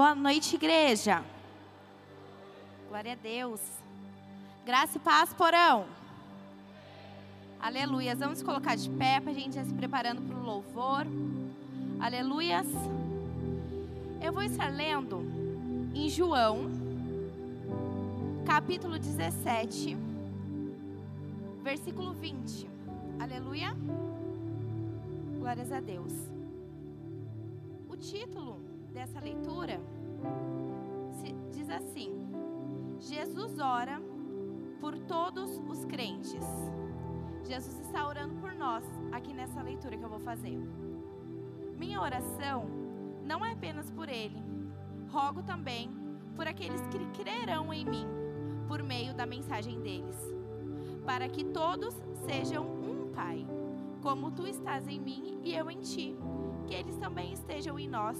Boa noite, igreja. Glória a Deus. Graça e paz, porão. Aleluias. Vamos colocar de pé para a gente ir se preparando para o louvor. Aleluias. Eu vou estar lendo em João, capítulo 17, versículo 20. Aleluia. Glórias a Deus. O título dessa leitura diz assim: Jesus ora por todos os crentes. Jesus está orando por nós aqui nessa leitura que eu vou fazer. Minha oração não é apenas por ele, rogo também por aqueles que crerão em mim por meio da mensagem deles, para que todos sejam um Pai, como tu estás em mim e eu em ti, que eles também estejam em nós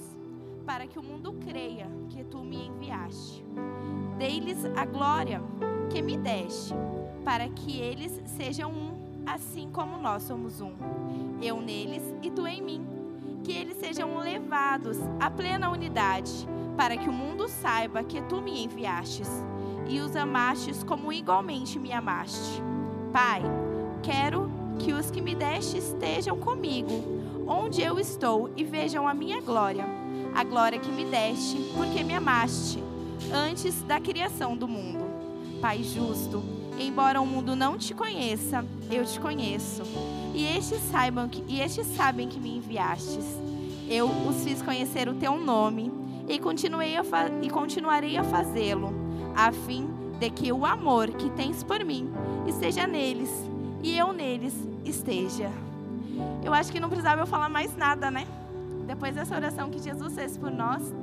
para que o mundo creia que tu me enviaste. Dei-lhes a glória que me deste, para que eles sejam um, assim como nós somos um. Eu neles e tu em mim. Que eles sejam levados à plena unidade, para que o mundo saiba que tu me enviastes e os amastes como igualmente me amaste. Pai, quero que os que me deste estejam comigo, onde eu estou, e vejam a minha glória a glória que me deste, porque me amaste antes da criação do mundo. Pai justo, embora o mundo não te conheça, eu te conheço. E estes saibam que e estes sabem que me enviastes. Eu os fiz conhecer o teu nome e continuei a e continuarei a fazê-lo, a fim de que o amor que tens por mim esteja neles e eu neles esteja. Eu acho que não precisava eu falar mais nada, né? Depois dessa oração que Jesus fez por nós,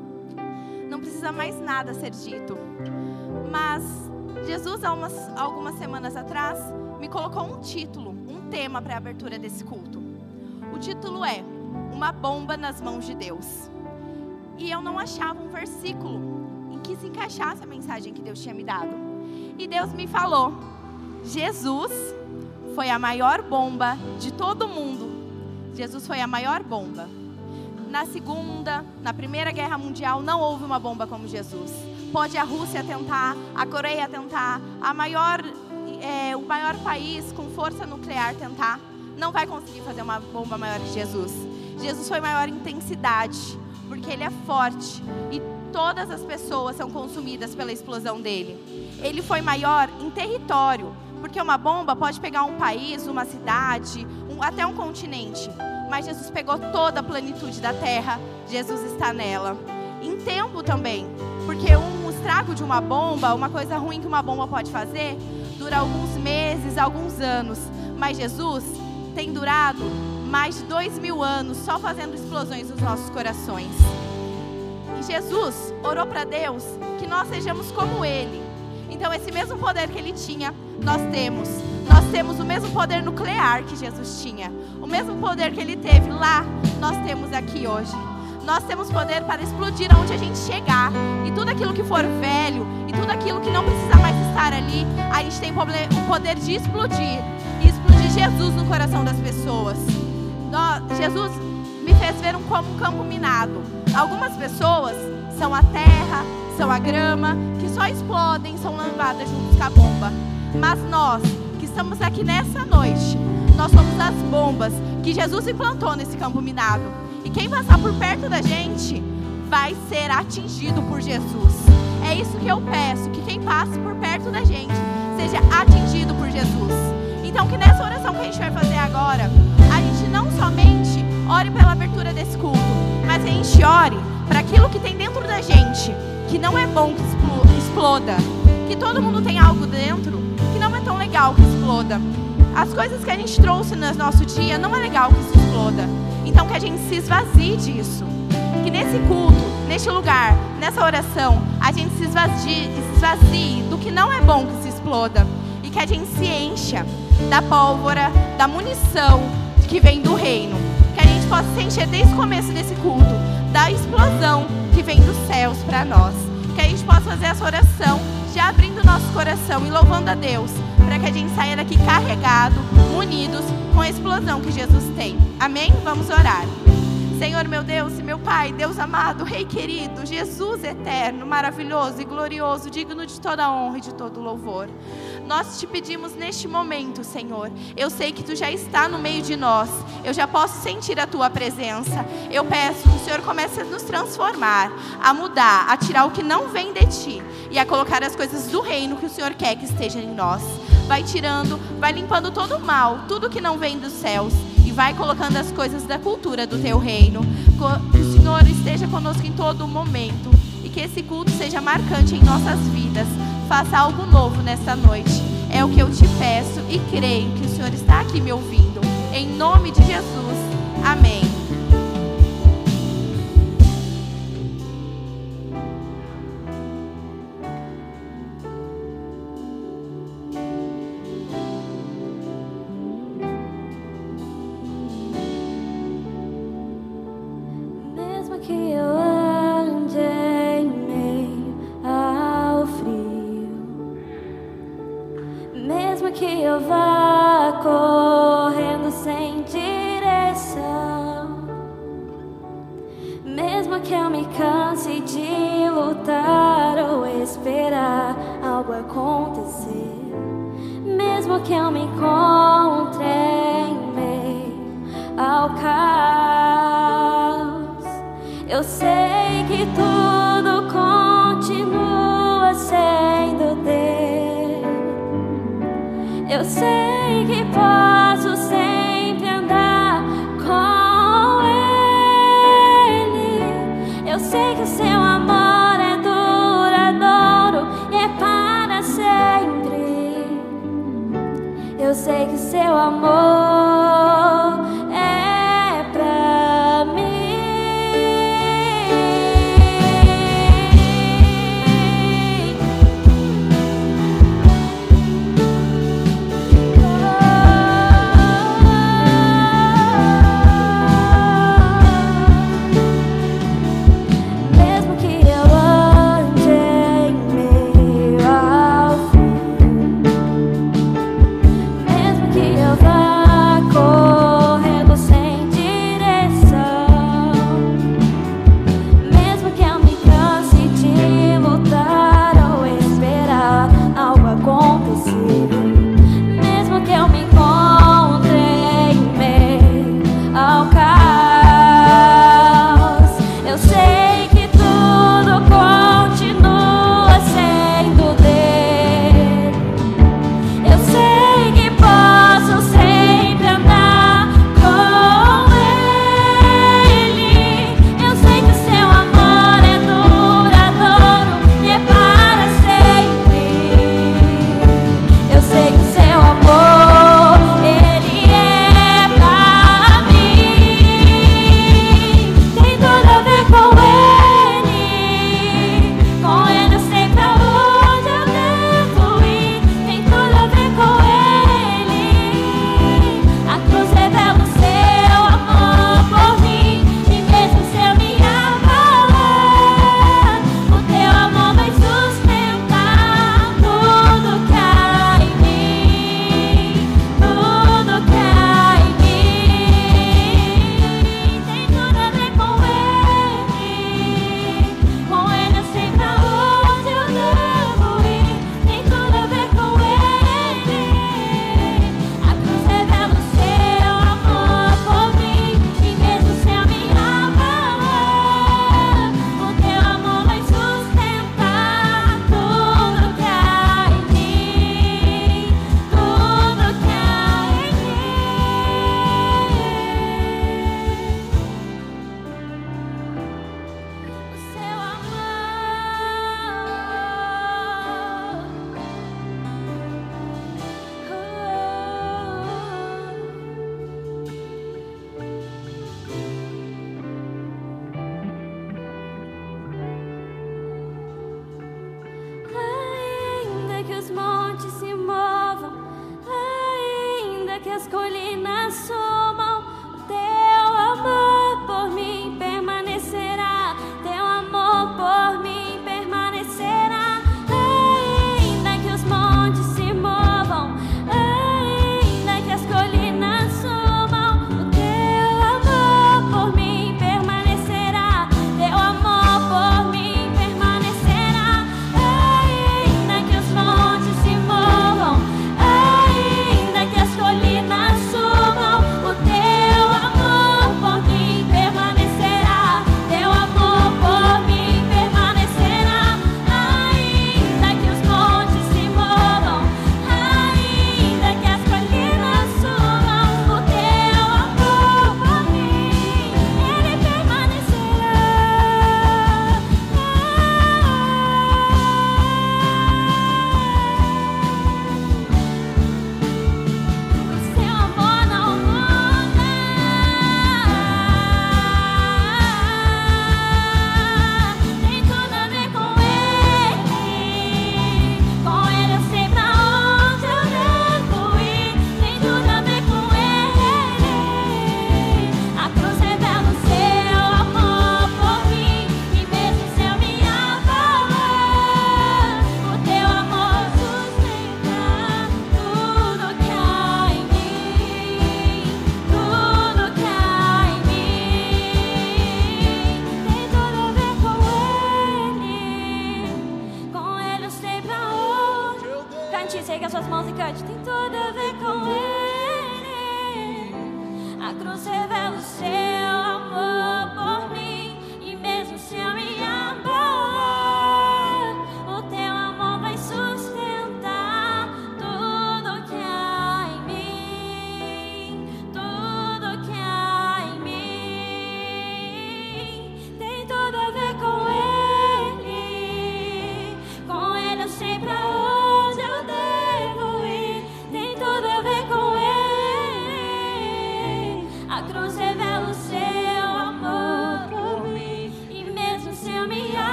não precisa mais nada ser dito. Mas Jesus, há umas, algumas semanas atrás, me colocou um título, um tema para a abertura desse culto. O título é Uma Bomba nas Mãos de Deus. E eu não achava um versículo em que se encaixasse a mensagem que Deus tinha me dado. E Deus me falou: Jesus foi a maior bomba de todo mundo. Jesus foi a maior bomba na Segunda, na Primeira Guerra Mundial, não houve uma bomba como Jesus. Pode a Rússia tentar, a Coreia tentar, a maior, é, o maior país com força nuclear tentar, não vai conseguir fazer uma bomba maior que Jesus. Jesus foi maior intensidade, porque ele é forte e todas as pessoas são consumidas pela explosão dele. Ele foi maior em território, porque uma bomba pode pegar um país, uma cidade, um, até um continente mas Jesus pegou toda a plenitude da terra, Jesus está nela. Em tempo também, porque um estrago de uma bomba, uma coisa ruim que uma bomba pode fazer, dura alguns meses, alguns anos, mas Jesus tem durado mais de dois mil anos só fazendo explosões nos nossos corações. E Jesus orou para Deus que nós sejamos como Ele. Então, esse mesmo poder que Ele tinha, nós temos nós temos o mesmo poder nuclear que Jesus tinha. O mesmo poder que ele teve lá, nós temos aqui hoje. Nós temos poder para explodir aonde a gente chegar. E tudo aquilo que for velho, e tudo aquilo que não precisa mais estar ali, a gente tem o poder de explodir. E explodir Jesus no coração das pessoas. Jesus me fez ver um, como um campo minado. Algumas pessoas são a terra, são a grama, que só explodem, são lambadas junto com a bomba. Mas nós estamos aqui nessa noite, nós somos as bombas que Jesus implantou nesse campo minado. E quem passar por perto da gente vai ser atingido por Jesus. É isso que eu peço, que quem passe por perto da gente seja atingido por Jesus. Então que nessa oração que a gente vai fazer agora, a gente não somente ore pela abertura desse culto, mas a gente ore para aquilo que tem dentro da gente, que não é bom que exploda, que todo mundo tem algo dentro não é tão legal que exploda. As coisas que a gente trouxe no nosso dia não é legal que isso exploda. Então que a gente se esvazie disso. Que nesse culto, neste lugar, nessa oração, a gente se esvazie, se esvazie do que não é bom que se exploda. E que a gente se encha da pólvora, da munição que vem do reino. Que a gente possa se encher desde o começo desse culto da explosão que vem dos céus para nós. Que a gente possa fazer essa oração já abrindo nosso coração e louvando a Deus, para que a gente saia daqui carregado, unidos com a explosão que Jesus tem. Amém? Vamos orar. Senhor, meu Deus e meu Pai, Deus amado, Rei querido, Jesus eterno, maravilhoso e glorioso, digno de toda honra e de todo louvor. Nós te pedimos neste momento, Senhor. Eu sei que tu já está no meio de nós. Eu já posso sentir a tua presença. Eu peço que o Senhor comece a nos transformar, a mudar, a tirar o que não vem de ti e a colocar as coisas do reino que o Senhor quer que estejam em nós. Vai tirando, vai limpando todo o mal, tudo que não vem dos céus vai colocando as coisas da cultura do teu reino. Que o Senhor esteja conosco em todo momento e que esse culto seja marcante em nossas vidas faça algo novo nesta noite. É o que eu te peço e creio que o Senhor está aqui me ouvindo. Em nome de Jesus. Amém.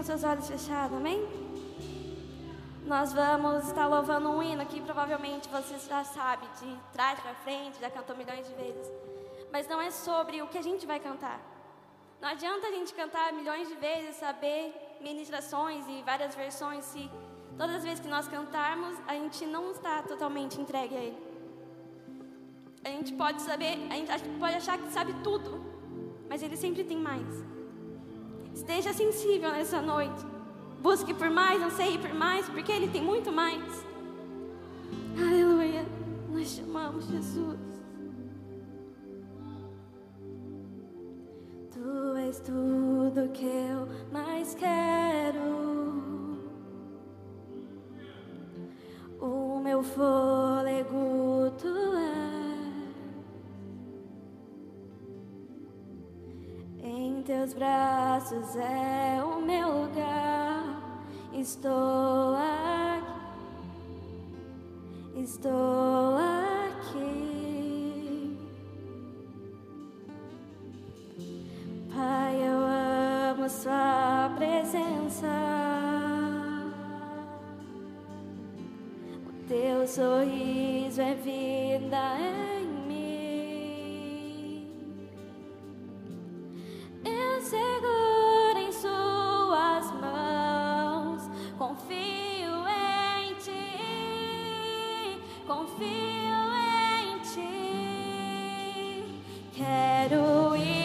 Com seus olhos fechados, amém? Nós vamos estar louvando um hino que provavelmente você já sabe, de trás para frente, já cantou milhões de vezes. Mas não é sobre o que a gente vai cantar. Não adianta a gente cantar milhões de vezes, saber ministrações e várias versões, se todas as vezes que nós cantarmos, a gente não está totalmente entregue a Ele. A gente pode saber, a gente pode achar que sabe tudo, mas Ele sempre tem mais. Esteja sensível nessa noite. Busque por mais, anseie por mais, porque Ele tem muito mais. Aleluia. Nós chamamos Jesus. Tu és tudo que eu mais quero. O meu fôlego tu és. Em teus braços é o meu lugar. Estou aqui. Estou aqui. Pai, eu amo Sua presença. O Teu sorriso é vida em Eu seguro em Suas mãos. Confio em Ti. Confio em Ti. Quero ir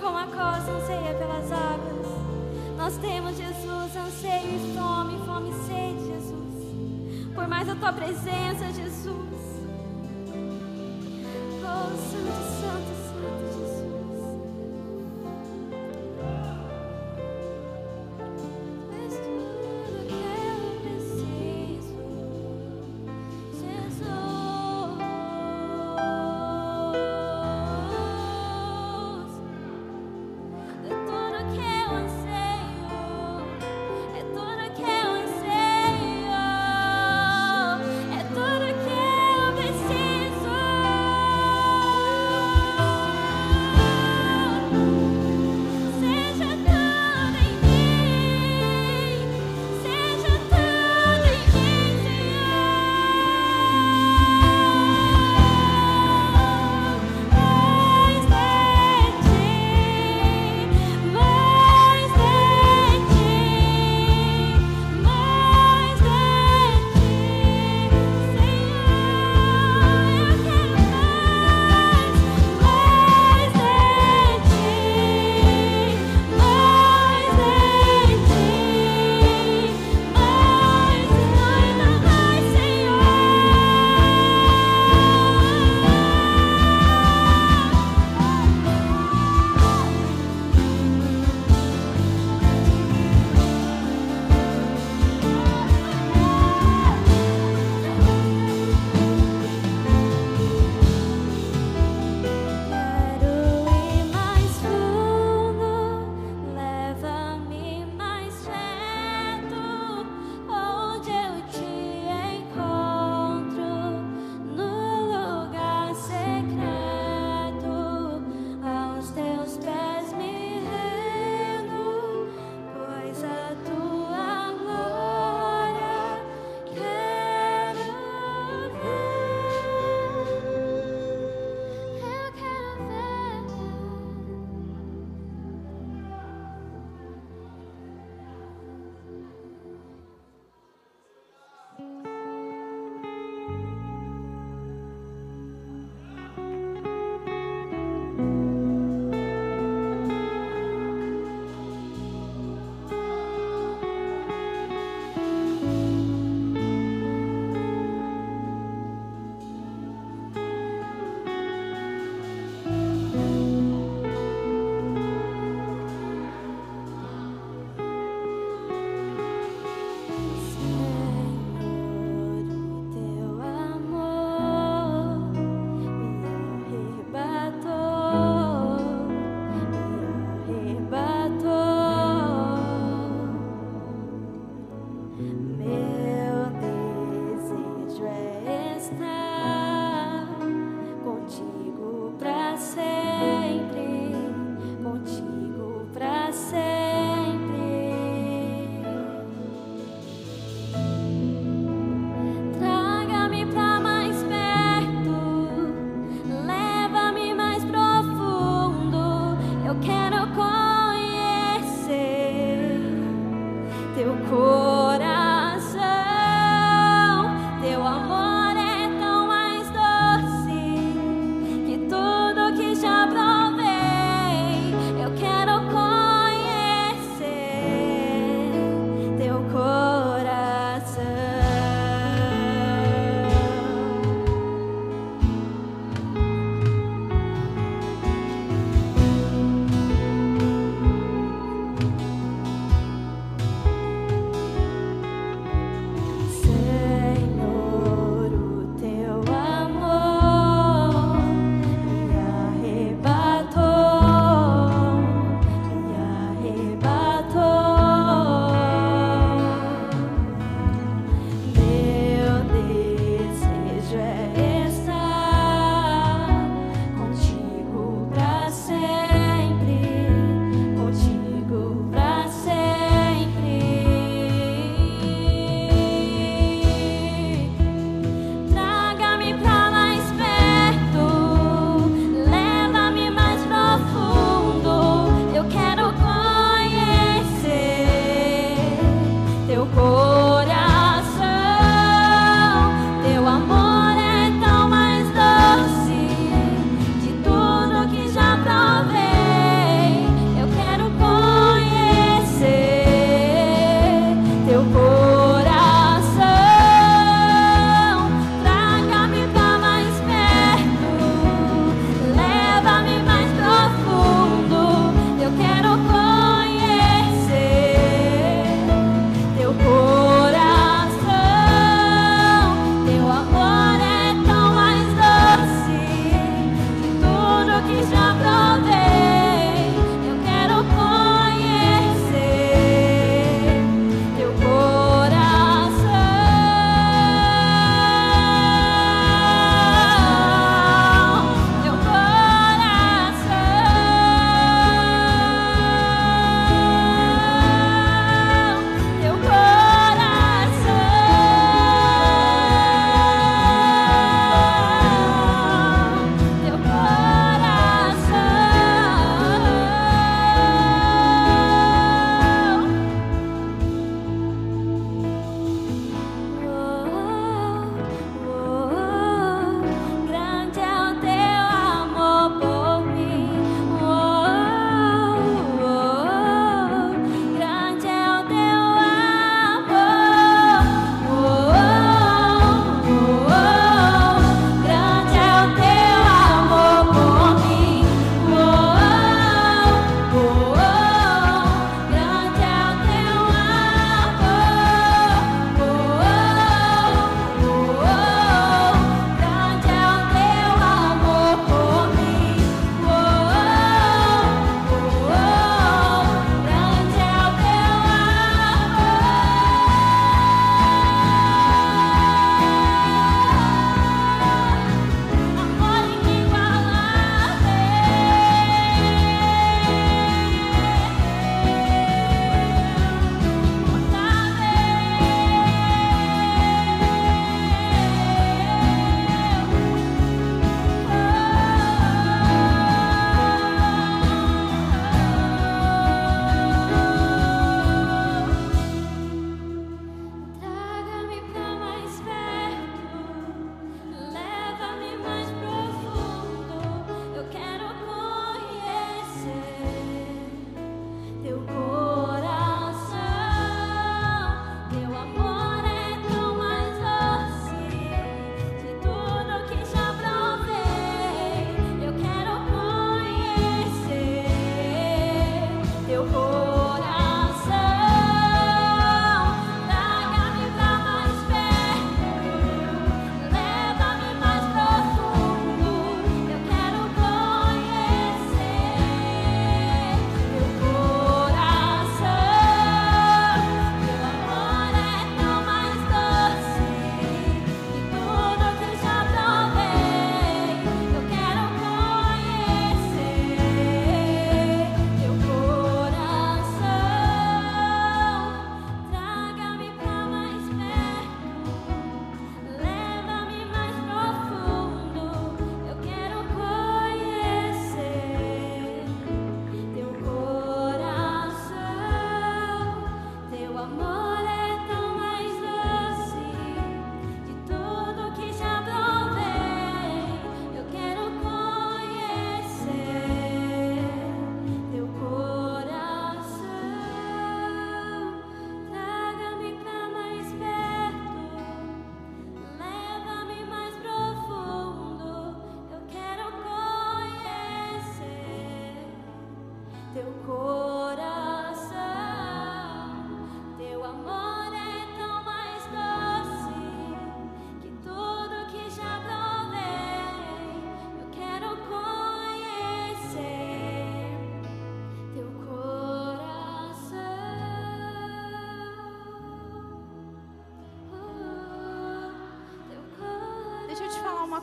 como a costa anseia pelas águas. Nós temos, Jesus, anseio e fome, fome e sede, Jesus. Por mais a tua presença,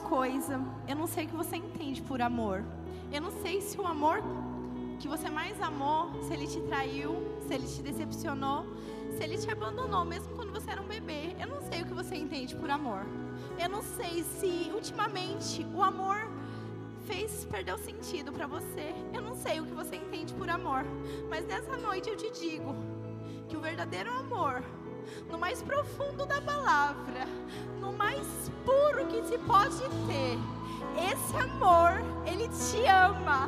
coisa. Eu não sei o que você entende por amor. Eu não sei se o amor que você mais amou, se ele te traiu, se ele te decepcionou, se ele te abandonou, mesmo quando você era um bebê. Eu não sei o que você entende por amor. Eu não sei se ultimamente o amor fez perder o sentido para você. Eu não sei o que você entende por amor, mas nessa noite eu te digo que o verdadeiro amor, no mais profundo da palavra, no mais puro que se pode ter, esse amor, ele te ama.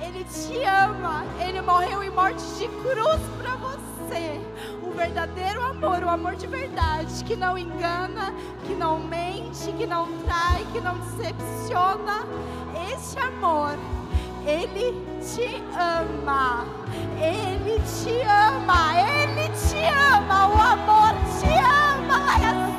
Ele te ama. Ele morreu em morte de cruz para você. O verdadeiro amor, o amor de verdade, que não engana, que não mente, que não trai, que não decepciona. Esse amor, ele te ama. Ele te ama. Ele te ama. O amor te ama.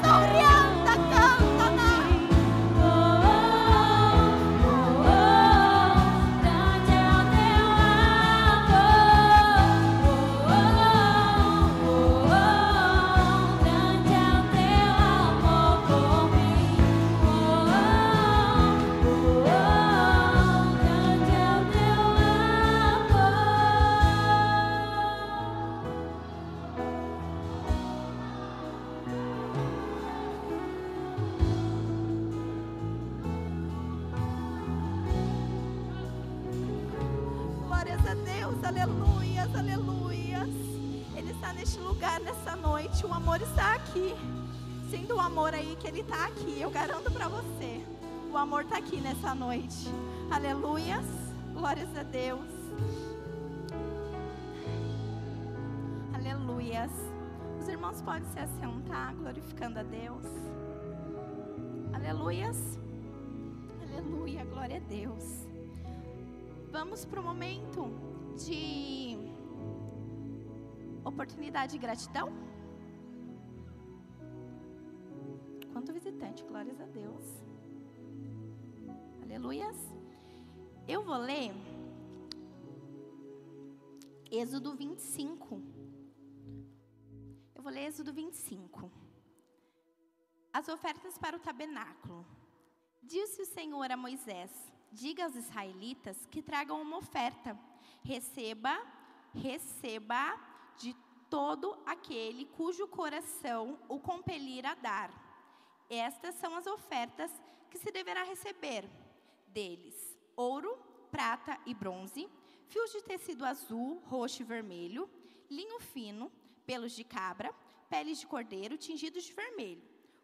É Ele está aqui. Eu garanto para você. O amor está aqui nessa noite. Aleluias. Glórias a Deus. Aleluias. Os irmãos podem se assentar, glorificando a Deus. Aleluias. Aleluia. Glória a Deus. Vamos para o momento de oportunidade de gratidão. Quanto visitante, glórias a Deus. Aleluias. Eu vou ler Êxodo 25. Eu vou ler Êxodo 25. As ofertas para o tabernáculo. Disse o Senhor a Moisés: Diga aos israelitas que tragam uma oferta. Receba, receba de todo aquele cujo coração o compelir a dar estas são as ofertas que se deverá receber. Deles: ouro, prata e bronze, fios de tecido azul, roxo e vermelho, linho fino, pelos de cabra, peles de cordeiro tingidos de vermelho,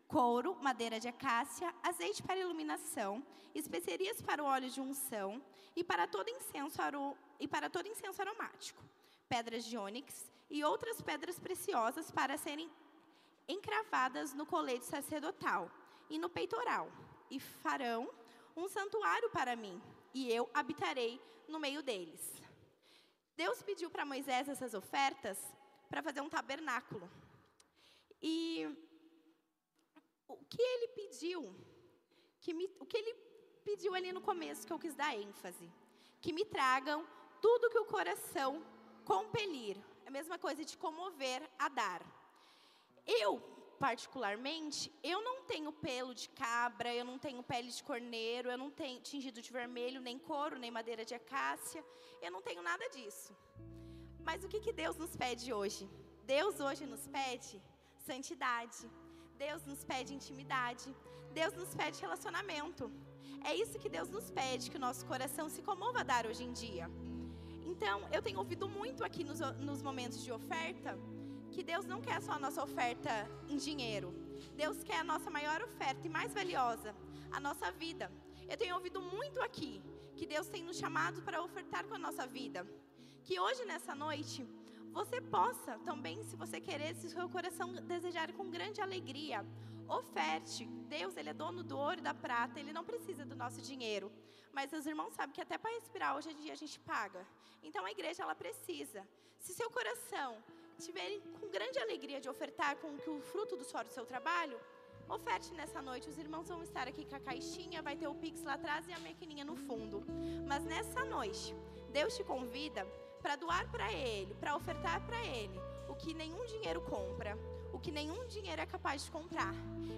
couro, madeira de acácia, azeite para iluminação, especiarias para o óleo de unção e para todo incenso, e para todo incenso aromático, pedras de ônix e outras pedras preciosas para serem encravadas no colete sacerdotal e no peitoral, e farão um santuário para mim, e eu habitarei no meio deles. Deus pediu para Moisés essas ofertas para fazer um tabernáculo. E o que ele pediu, que me, o que ele pediu ali no começo, que eu quis dar ênfase, que me tragam tudo que o coração compelir, é a mesma coisa de comover a dar. Eu, particularmente, eu não tenho pelo de cabra, eu não tenho pele de corneiro, eu não tenho tingido de vermelho, nem couro, nem madeira de acácia, eu não tenho nada disso. Mas o que, que Deus nos pede hoje? Deus hoje nos pede santidade. Deus nos pede intimidade. Deus nos pede relacionamento. É isso que Deus nos pede, que o nosso coração se comova a dar hoje em dia. Então, eu tenho ouvido muito aqui nos, nos momentos de oferta que Deus não quer só a nossa oferta em dinheiro. Deus quer a nossa maior oferta e mais valiosa, a nossa vida. Eu tenho ouvido muito aqui que Deus tem nos chamado para ofertar com a nossa vida. Que hoje, nessa noite, você possa também, se você querer, se o seu coração desejar com grande alegria, oferte. Deus, Ele é dono do ouro e da prata, Ele não precisa do nosso dinheiro. Mas os irmãos sabem que até para respirar hoje em dia a gente paga. Então a igreja, ela precisa. Se seu coração tiverem com grande alegria de ofertar com que o fruto do suor do seu trabalho, oferte nessa noite. Os irmãos vão estar aqui com a caixinha, vai ter o Pix lá atrás e a maquininha no fundo. Mas nessa noite, Deus te convida para doar para Ele, para ofertar para Ele o que nenhum dinheiro compra, o que nenhum dinheiro é capaz de comprar.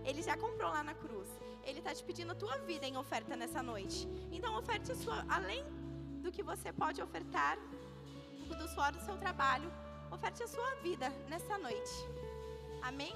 Ele já comprou lá na cruz. Ele está te pedindo a tua vida em oferta nessa noite. Então oferte sua, além do que você pode ofertar, do suor do seu trabalho, oferte a sua vida nessa noite. Amém?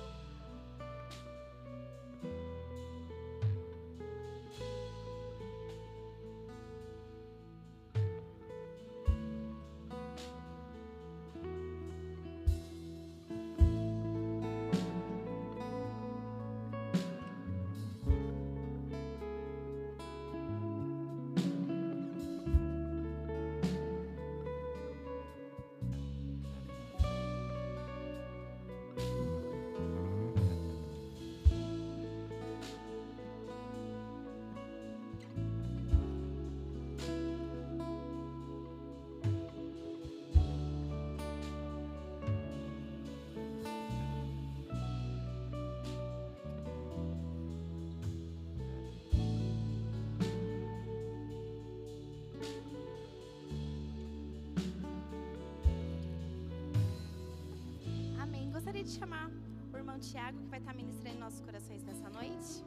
Tiago, que vai estar ministrando nossos corações nessa noite.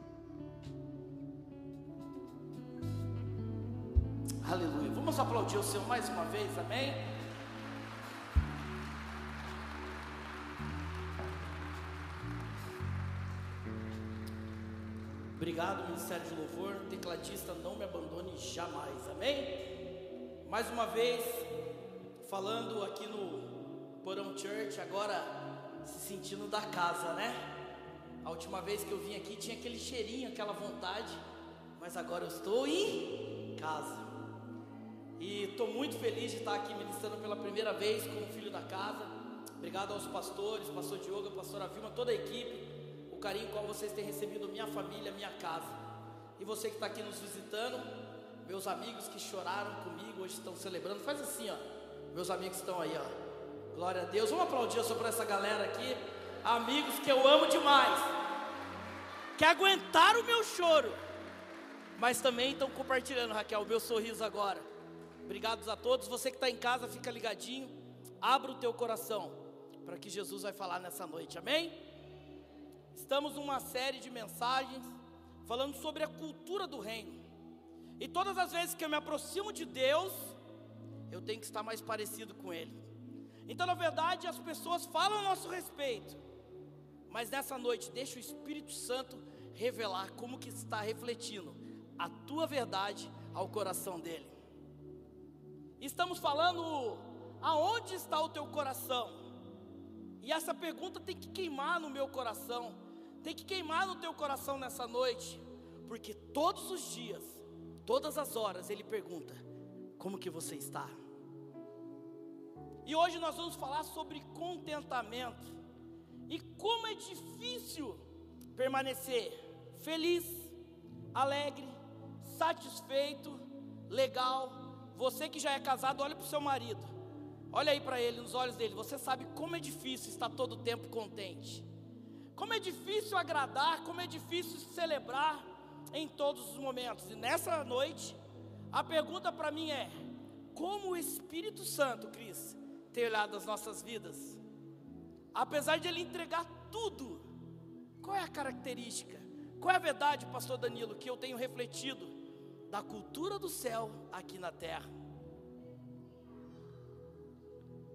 Aleluia. Vamos aplaudir o Senhor mais uma vez, amém? Obrigado, Ministério de Louvor. Tecladista, não me abandone jamais, amém? Mais uma vez, falando aqui no Porão Church, agora se sentindo da casa, né? A última vez que eu vim aqui tinha aquele cheirinho, aquela vontade, mas agora eu estou em casa. E estou muito feliz de estar aqui ministrando pela primeira vez como filho da casa. Obrigado aos pastores, pastor Diogo, pastora Vilma, toda a equipe, o carinho com vocês têm recebido minha família, minha casa. E você que está aqui nos visitando, meus amigos que choraram comigo, hoje estão celebrando, faz assim, ó. Meus amigos estão aí, ó. Glória a Deus. Vamos aplaudir só para essa galera aqui. Amigos que eu amo demais. Que aguentaram o meu choro. Mas também estão compartilhando, Raquel, o meu sorriso agora. Obrigados a todos. Você que está em casa, fica ligadinho. Abra o teu coração para que Jesus vai falar nessa noite. Amém? Estamos numa série de mensagens falando sobre a cultura do reino. E todas as vezes que eu me aproximo de Deus, eu tenho que estar mais parecido com Ele. Então, na verdade, as pessoas falam a nosso respeito, mas nessa noite, deixa o Espírito Santo revelar como que está refletindo a tua verdade ao coração dele. Estamos falando aonde está o teu coração? E essa pergunta tem que queimar no meu coração, tem que queimar no teu coração nessa noite, porque todos os dias, todas as horas, ele pergunta: como que você está? E hoje nós vamos falar sobre contentamento e como é difícil permanecer feliz, alegre, satisfeito, legal. Você que já é casado, olha para o seu marido, olha aí para ele, nos olhos dele. Você sabe como é difícil estar todo o tempo contente, como é difícil agradar, como é difícil celebrar em todos os momentos. E nessa noite, a pergunta para mim é: como o Espírito Santo, Cris, tem olhado as nossas vidas. Apesar de Ele entregar tudo, qual é a característica? Qual é a verdade, Pastor Danilo, que eu tenho refletido da cultura do céu aqui na terra?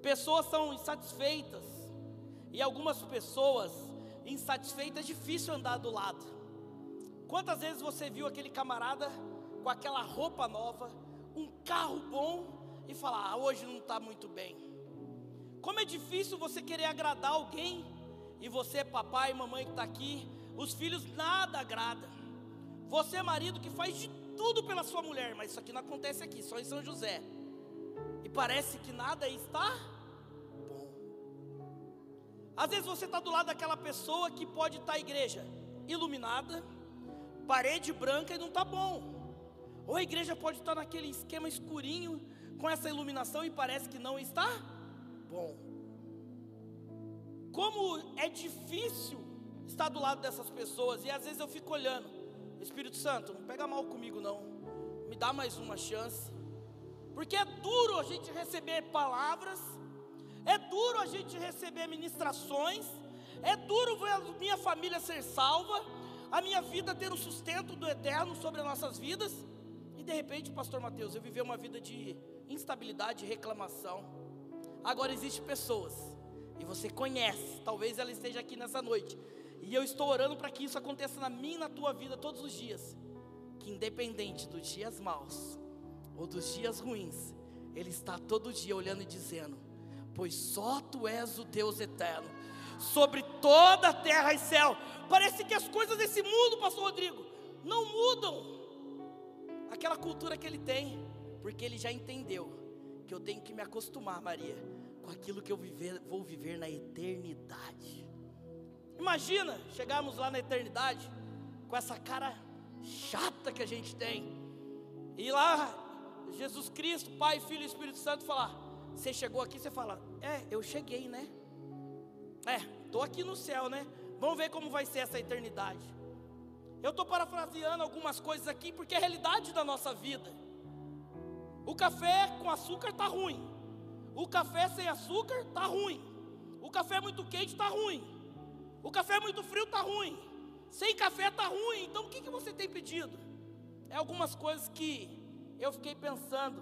Pessoas são insatisfeitas, e algumas pessoas insatisfeitas é difícil andar do lado. Quantas vezes você viu aquele camarada com aquela roupa nova, um carro bom e falar: ah, hoje não está muito bem? Como é difícil você querer agradar alguém e você, papai e mamãe que está aqui, os filhos nada agrada. Você, é marido, que faz de tudo pela sua mulher, mas isso aqui não acontece aqui, só em São José. E parece que nada está bom. Às vezes você está do lado daquela pessoa que pode estar tá a igreja iluminada, parede branca e não está bom. Ou a igreja pode estar tá naquele esquema escurinho, com essa iluminação e parece que não está bom. Como é difícil estar do lado dessas pessoas, e às vezes eu fico olhando, Espírito Santo, não pega mal comigo não, me dá mais uma chance, porque é duro a gente receber palavras, é duro a gente receber ministrações, É duro ver a minha família ser salva, a minha vida ter o sustento do eterno sobre as nossas vidas. E de repente, pastor Mateus, eu vivi uma vida de instabilidade, reclamação. Agora existem pessoas, e você conhece, talvez ela esteja aqui nessa noite. E eu estou orando para que isso aconteça na minha e na tua vida todos os dias. Que independente dos dias maus ou dos dias ruins, Ele está todo dia olhando e dizendo: Pois só Tu és o Deus eterno, sobre toda a terra e céu. Parece que as coisas desse mundo, Pastor Rodrigo, não mudam aquela cultura que ele tem, porque ele já entendeu que eu tenho que me acostumar, Maria, com aquilo que eu viver, vou viver na eternidade. Imagina chegarmos lá na eternidade com essa cara chata que a gente tem, e lá Jesus Cristo, Pai, Filho e Espírito Santo falar: Você chegou aqui, você fala: É, eu cheguei, né? É, estou aqui no céu, né? Vamos ver como vai ser essa eternidade. Eu estou parafraseando algumas coisas aqui porque é a realidade da nossa vida. O café com açúcar está ruim. O café sem açúcar está ruim. O café muito quente está ruim. O café muito frio está ruim. Sem café está ruim. Então o que, que você tem pedido? É algumas coisas que eu fiquei pensando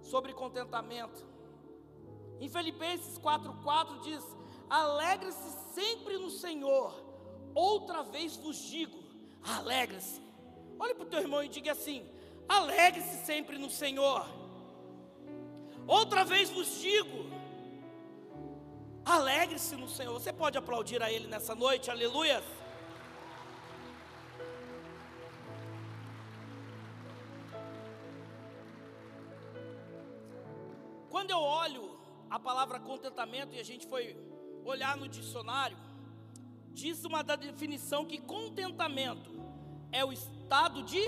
sobre contentamento. Em Filipenses 4,4 diz: Alegre-se sempre no Senhor. Outra vez vos digo: alegre-se. Olhe para o teu irmão e diga assim: alegre-se sempre no Senhor. Outra vez vos digo: alegre-se no Senhor. Você pode aplaudir a Ele nessa noite, aleluia. Quando eu olho a palavra contentamento e a gente foi olhar no dicionário, diz uma da definição que contentamento é o estado de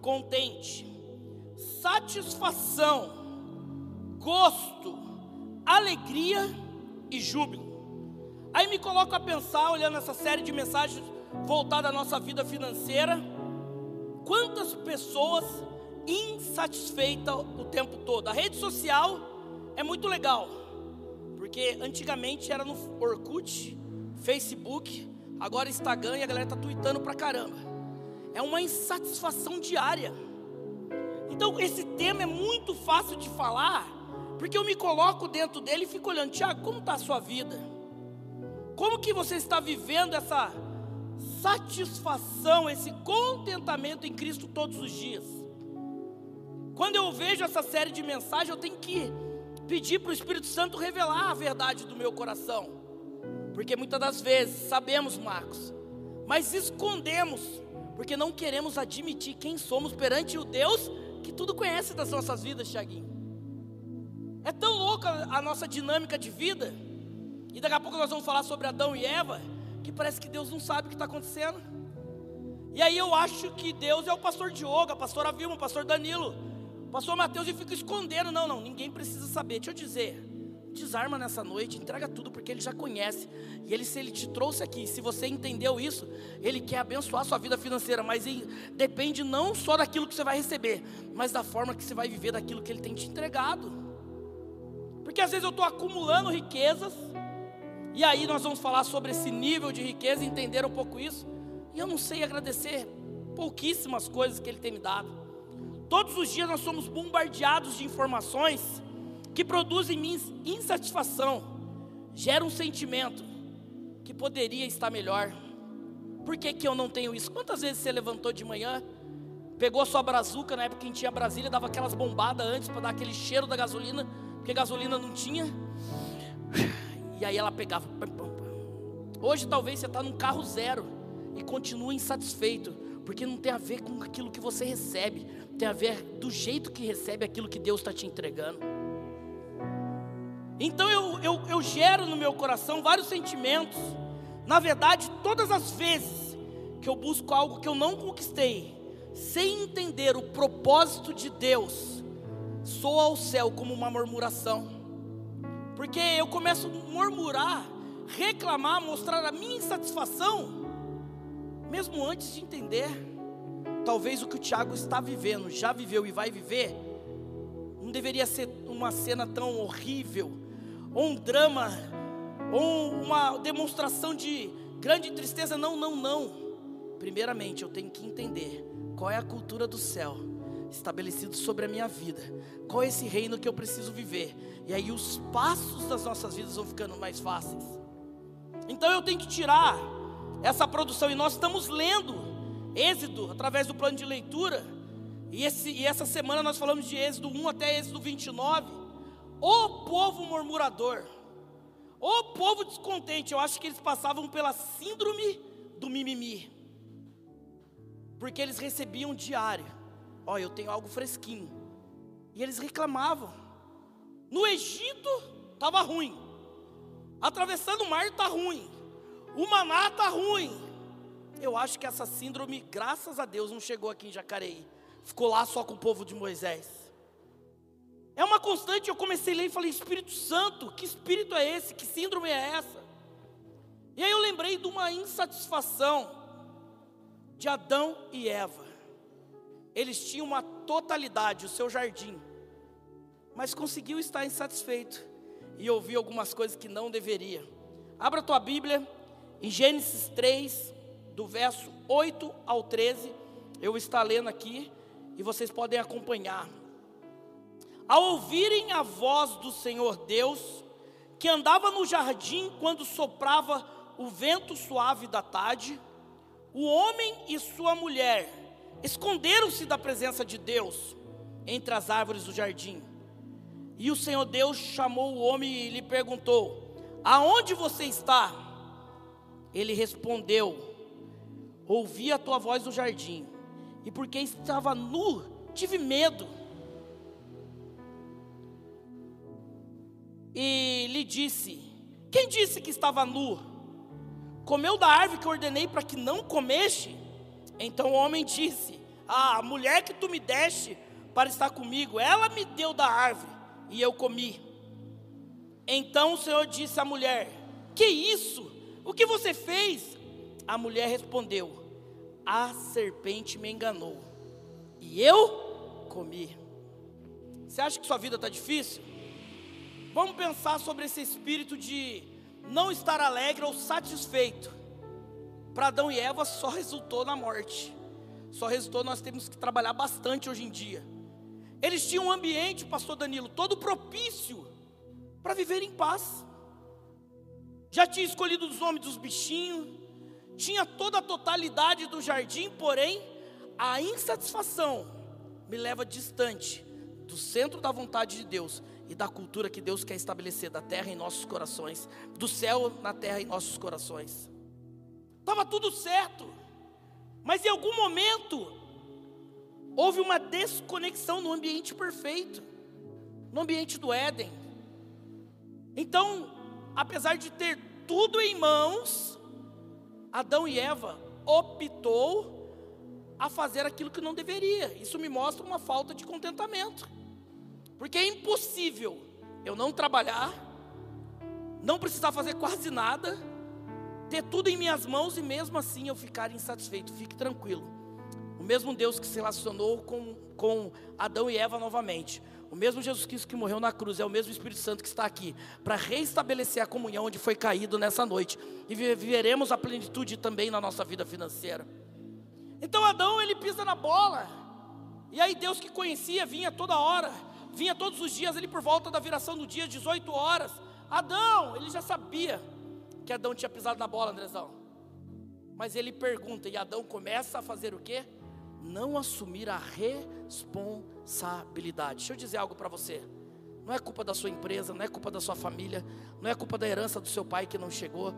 contente, satisfação, gosto, alegria e júbilo. Aí me coloco a pensar, olhando essa série de mensagens voltada à nossa vida financeira, quantas pessoas insatisfeitas o tempo todo. A rede social é muito legal, porque antigamente era no Orkut, Facebook, agora Instagram e a galera tá tweetando pra caramba. É uma insatisfação diária. Então esse tema é muito fácil de falar, porque eu me coloco dentro dele e fico olhando, Tiago, como está a sua vida? Como que você está vivendo essa satisfação, esse contentamento em Cristo todos os dias? Quando eu vejo essa série de mensagens, eu tenho que pedir para o Espírito Santo revelar a verdade do meu coração. Porque muitas das vezes sabemos, Marcos, mas escondemos, porque não queremos admitir quem somos perante o Deus que tudo conhece das nossas vidas, Tiaguinho. É tão louca a nossa dinâmica de vida, e daqui a pouco nós vamos falar sobre Adão e Eva, que parece que Deus não sabe o que está acontecendo. E aí eu acho que Deus é o pastor Diogo, a pastora Vilma, o pastor Danilo, o pastor Mateus e fica escondendo. Não, não, ninguém precisa saber. Deixa eu dizer, desarma nessa noite, entrega tudo, porque Ele já conhece. E Ele, se Ele te trouxe aqui, se você entendeu isso, Ele quer abençoar a sua vida financeira, mas depende não só daquilo que você vai receber, mas da forma que você vai viver daquilo que Ele tem te entregado. Porque às vezes eu estou acumulando riquezas, e aí nós vamos falar sobre esse nível de riqueza, entender um pouco isso, e eu não sei agradecer pouquíssimas coisas que Ele tem me dado. Todos os dias nós somos bombardeados de informações que produz em mim insatisfação, gera um sentimento que poderia estar melhor. Por que, que eu não tenho isso? Quantas vezes você levantou de manhã, pegou a sua brazuca, na época que tinha Brasília, dava aquelas bombadas antes para dar aquele cheiro da gasolina, porque gasolina não tinha, e aí ela pegava. Hoje talvez você está num carro zero e continua insatisfeito, porque não tem a ver com aquilo que você recebe, tem a ver do jeito que recebe aquilo que Deus está te entregando. Então eu, eu, eu gero no meu coração vários sentimentos. Na verdade, todas as vezes que eu busco algo que eu não conquistei, sem entender o propósito de Deus, soa ao céu como uma murmuração. Porque eu começo a murmurar, reclamar, mostrar a minha insatisfação, mesmo antes de entender. Talvez o que o Tiago está vivendo, já viveu e vai viver, não deveria ser uma cena tão horrível, ou um drama ou uma demonstração de grande tristeza. Não, não, não. Primeiramente, eu tenho que entender qual é a cultura do céu estabelecido sobre a minha vida, qual é esse reino que eu preciso viver, e aí os passos das nossas vidas vão ficando mais fáceis. Então eu tenho que tirar essa produção, e nós estamos lendo Êxodo através do plano de leitura, e, esse, e essa semana nós falamos de Êxodo 1 até Êxodo 29. O povo murmurador, o povo descontente, eu acho que eles passavam pela síndrome do mimimi, porque eles recebiam diário. Ó, oh, eu tenho algo fresquinho, e eles reclamavam. No Egito estava ruim, atravessando o mar está ruim, o maná está ruim. Eu acho que essa síndrome, graças a Deus, não chegou aqui em Jacareí, ficou lá só com o povo de Moisés. É uma constante, eu comecei a ler e falei, Espírito Santo, que espírito é esse? Que síndrome é essa? E aí eu lembrei de uma insatisfação de Adão e Eva. Eles tinham uma totalidade, o seu jardim, mas conseguiu estar insatisfeito e ouvir algumas coisas que não deveria. Abra tua Bíblia em Gênesis 3, do verso 8 ao 13. Eu estou lendo aqui e vocês podem acompanhar. Ao ouvirem a voz do Senhor Deus, que andava no jardim quando soprava o vento suave da tarde, o homem e sua mulher esconderam-se da presença de Deus entre as árvores do jardim. E o Senhor Deus chamou o homem e lhe perguntou: Aonde você está? Ele respondeu: Ouvi a tua voz no jardim, e porque estava nu, tive medo e lhe disse: Quem disse que estava nu? Comeu da árvore que ordenei para que não comeste? Então o homem disse: Ah, a mulher que tu me deste para estar comigo, ela me deu da árvore e eu comi. Então o Senhor disse à mulher: Que isso? O que você fez? A mulher respondeu: A serpente me enganou e eu comi. Você acha que sua vida está difícil? Vamos pensar sobre esse espírito de não estar alegre ou satisfeito. Para Adão e Eva só resultou na morte. Só resultou, nós temos que trabalhar bastante hoje em dia. Eles tinham um ambiente, pastor Danilo, todo propício para viver em paz. Já tinha escolhido os nomes dos bichinhos, tinha toda a totalidade do jardim, porém, a insatisfação me leva distante do centro da vontade de Deus e da cultura que Deus quer estabelecer da terra em nossos corações, do céu na terra em nossos corações. Estava tudo certo, mas em algum momento houve uma desconexão no ambiente perfeito, no ambiente do Éden. Então, apesar de ter tudo em mãos, Adão e Eva optou a fazer aquilo que não deveria. Isso me mostra uma falta de contentamento. Porque é impossível eu não trabalhar, não precisar fazer quase nada, ter tudo em minhas mãos e mesmo assim eu ficar insatisfeito. Fique tranquilo. O mesmo Deus que se relacionou com, com Adão e Eva novamente, o mesmo Jesus Cristo que morreu na cruz, é o mesmo Espírito Santo que está aqui para reestabelecer a comunhão onde foi caído nessa noite. E viveremos a plenitude também na nossa vida financeira. Então Adão ele pisa na bola. E aí Deus que conhecia vinha toda hora vinha todos os dias ali por volta da viração do dia, 18 horas. Adão, ele já sabia que Adão tinha pisado na bola, Andrezão. Mas ele pergunta, e Adão começa a fazer o quê? Não assumir a responsabilidade. Deixa eu dizer algo para você. Não é culpa da sua empresa, não é culpa da sua família, não é culpa da herança do seu pai que não chegou,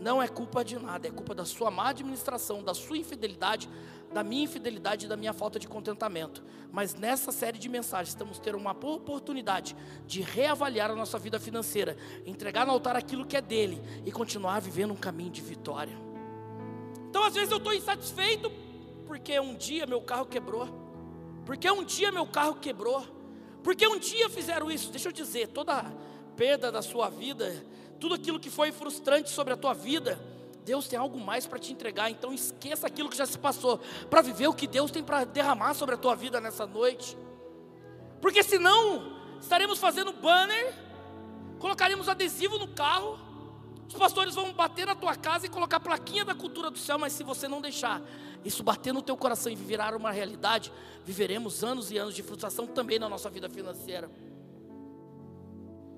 não é culpa de nada, é culpa da sua má administração, da sua infidelidade, da minha infidelidade e da minha falta de contentamento. Mas nessa série de mensagens, estamos ter uma oportunidade de reavaliar a nossa vida financeira, entregar no altar aquilo que é dele e continuar vivendo um caminho de vitória. Então, às vezes, eu estou insatisfeito porque um dia meu carro quebrou, porque um dia meu carro quebrou, porque um dia fizeram isso. Deixa eu dizer, toda perda da sua vida, tudo aquilo que foi frustrante sobre a tua vida, Deus tem algo mais para te entregar, então esqueça aquilo que já se passou, para viver o que Deus tem para derramar sobre a tua vida nessa noite. Porque senão, estaremos fazendo banner, colocaremos adesivo no carro, Os pastores vão bater na tua casa e colocar plaquinha da cultura do céu, mas se você não deixar isso bater no teu coração e virar uma realidade, viveremos anos e anos de frustração também na nossa vida financeira.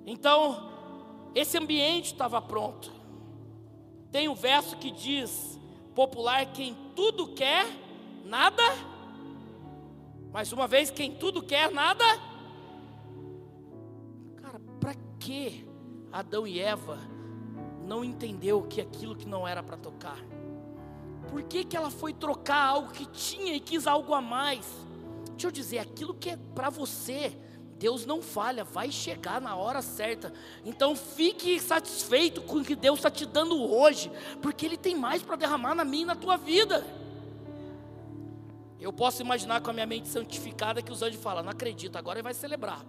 Então, esse ambiente estava pronto. Tem um verso que diz: popular, quem tudo quer, nada. Mais uma vez, quem tudo quer, nada. Cara, para que Adão e Eva não entendeu que aquilo que não era para tocar? Por que, que ela foi trocar algo que tinha e quis algo a mais? Deixa eu dizer, aquilo que é para você, Deus não falha, vai chegar na hora certa. Então fique satisfeito com o que Deus está te dando hoje, porque Ele tem mais para derramar na minha e na tua vida. Eu posso imaginar com a minha mente santificada que os anjos falam: não acredito, agora ele vai celebrar.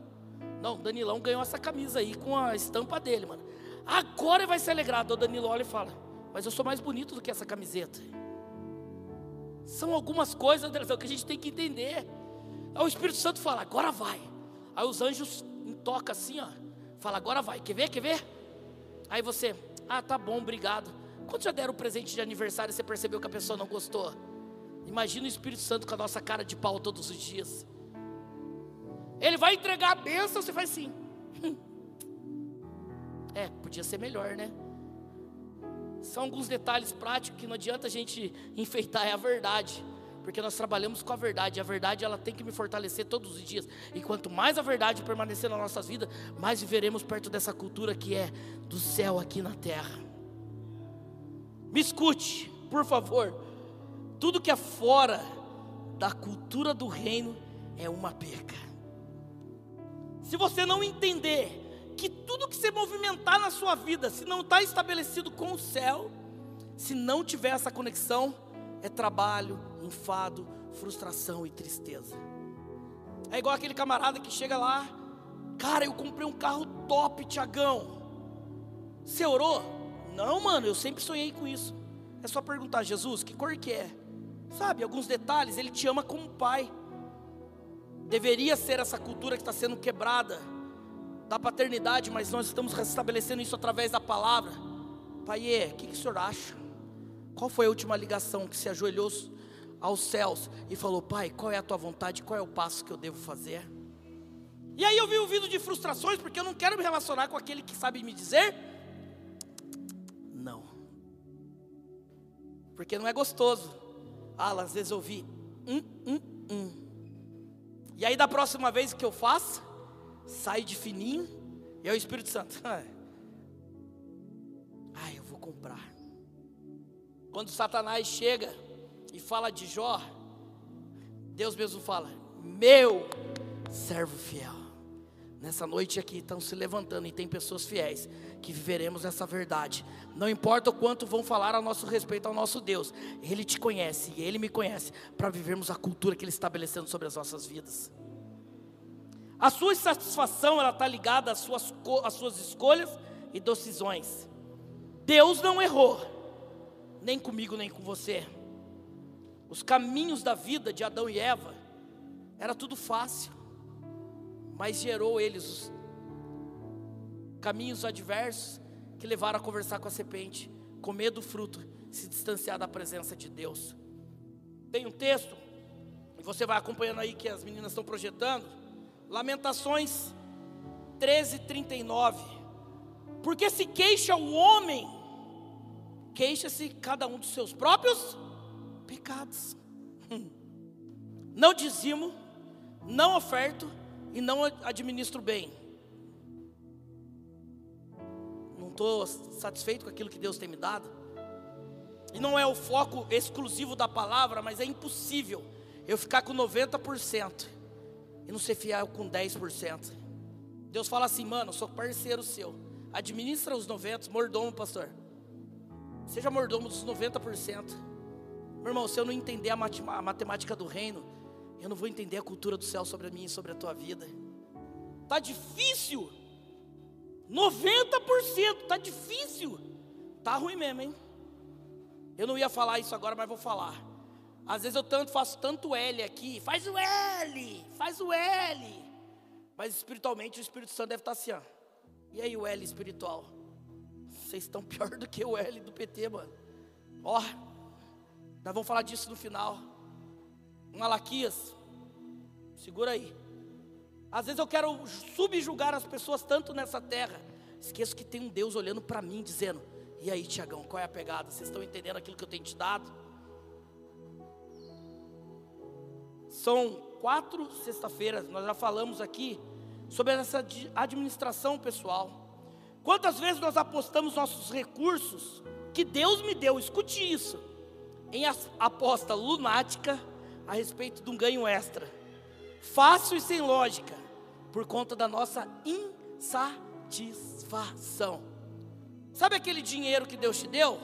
Não, Danilão ganhou essa camisa aí com a estampa dele, mano. Agora ele vai se alegrar. O Danilo olha e fala: Mas eu sou mais bonito do que essa camiseta. São algumas coisas que a gente tem que entender. O Espírito Santo fala: Agora vai. Aí os anjos toca assim, ó. Fala, agora vai. Quer ver? Quer ver? Aí você, ah, tá bom, obrigado. Quando já deram o presente de aniversário e você percebeu que a pessoa não gostou? Imagina o Espírito Santo com a nossa cara de pau todos os dias. Ele vai entregar a bênção, você faz assim. É, podia ser melhor, né? São alguns detalhes práticos que não adianta a gente enfeitar, é a verdade porque nós trabalhamos com a verdade, e a verdade ela tem que me fortalecer todos os dias. E quanto mais a verdade permanecer nas nossas vidas, mais viveremos perto dessa cultura que é do céu aqui na terra. Me escute, por favor. Tudo que é fora da cultura do reino é uma perca. Se você não entender que tudo que se movimentar na sua vida, se não está estabelecido com o céu, se não tiver essa conexão, é trabalho, enfado, frustração e tristeza. É igual aquele camarada que chega lá, cara, eu comprei um carro top, Tiagão. Você orou? Não, mano, eu sempre sonhei com isso. É só perguntar, Jesus, que cor que é? Sabe, alguns detalhes, ele te ama como pai. Deveria ser essa cultura que está sendo quebrada da paternidade, mas nós estamos restabelecendo isso através da palavra. Pai, o que, que o senhor acha? Qual foi a última ligação que se ajoelhou aos céus e falou: Pai, qual é a tua vontade? Qual é o passo que eu devo fazer? E aí eu vi o vídeo de frustrações, porque eu não quero me relacionar com aquele que sabe me dizer não. Porque não é gostoso. Ah, às vezes eu vi um, um, um. E aí da próxima vez que eu faço, sai de fininho, e é o Espírito Santo. Ah, eu vou comprar. Quando Satanás chega e fala de Jó, Deus mesmo fala: Meu servo fiel. Nessa noite aqui estão se levantando e tem pessoas fiéis que viveremos essa verdade. Não importa o quanto vão falar a nosso respeito ao nosso Deus, Ele te conhece e Ele me conhece para vivermos a cultura que Ele está estabelecendo sobre as nossas vidas. A sua satisfação ela está ligada às suas, às suas escolhas e decisões. Deus não errou nem comigo, nem com você. Os caminhos da vida de Adão e Eva era tudo fácil, mas gerou eles os caminhos adversos que levaram a conversar com a serpente, comer do fruto, se distanciar da presença de Deus. Tem um texto, e você vai acompanhando aí que as meninas estão projetando, Lamentações 13, 39. Porque se queixa o homem queixa-se cada um dos seus próprios pecados. Não dizimo, não oferto e não administro bem. Não estou satisfeito com aquilo que Deus tem me dado. E não é o foco exclusivo da palavra, mas é impossível eu ficar com 90% e não ser fiel com 10%. Deus fala assim, mano, eu sou parceiro seu. Administra os 90, mordomo, pastor. Seja mordomo dos 90%. Meu irmão, se eu não entender a matemática do reino, eu não vou entender a cultura do céu sobre a minha e sobre a tua vida. Tá difícil. 90%, tá difícil. Tá ruim mesmo, hein? Eu não ia falar isso agora, mas vou falar. Às vezes eu tanto faço tanto L aqui, faz o L, faz o L. Mas espiritualmente o Espírito Santo deve estar assim, ó. E aí o L espiritual? Vocês estão pior do que o L do PT, mano. Ó, nós vamos falar disso no final. Malaquias, segura aí. Às vezes eu quero subjugar as pessoas tanto nessa terra, esqueço que tem um Deus olhando para mim, dizendo: E aí, Tiagão, qual é a pegada? Vocês estão entendendo aquilo que eu tenho te dado? São quatro sexta-feiras, nós já falamos aqui sobre essa administração pessoal. Quantas vezes nós apostamos nossos recursos que Deus me deu, escute isso, em aposta lunática a respeito de um ganho extra, fácil e sem lógica, por conta da nossa insatisfação. Sabe aquele dinheiro que Deus te deu?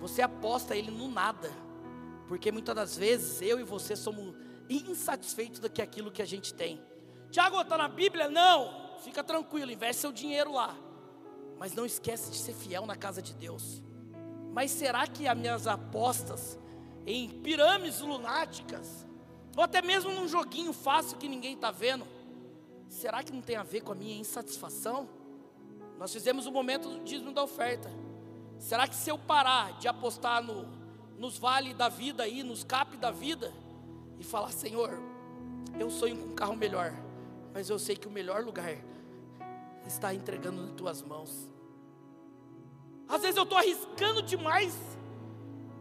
Você aposta ele no nada, porque muitas das vezes eu e você somos insatisfeitos do que aquilo que a gente tem. Tiago, está na Bíblia? Não, fica tranquilo, investe seu dinheiro lá, mas não esquece de ser fiel na casa de Deus. Mas será que as minhas apostas em pirâmides lunáticas, ou até mesmo num joguinho fácil que ninguém está vendo, será que não tem a ver com a minha insatisfação? Nós fizemos o momento do dízimo da oferta. Será que se eu parar de apostar no, nos vales da vida aí, nos cap da vida, e falar, Senhor, eu sonho com um carro melhor, mas eu sei que o melhor lugar está entregando em tuas mãos. Às vezes eu estou arriscando demais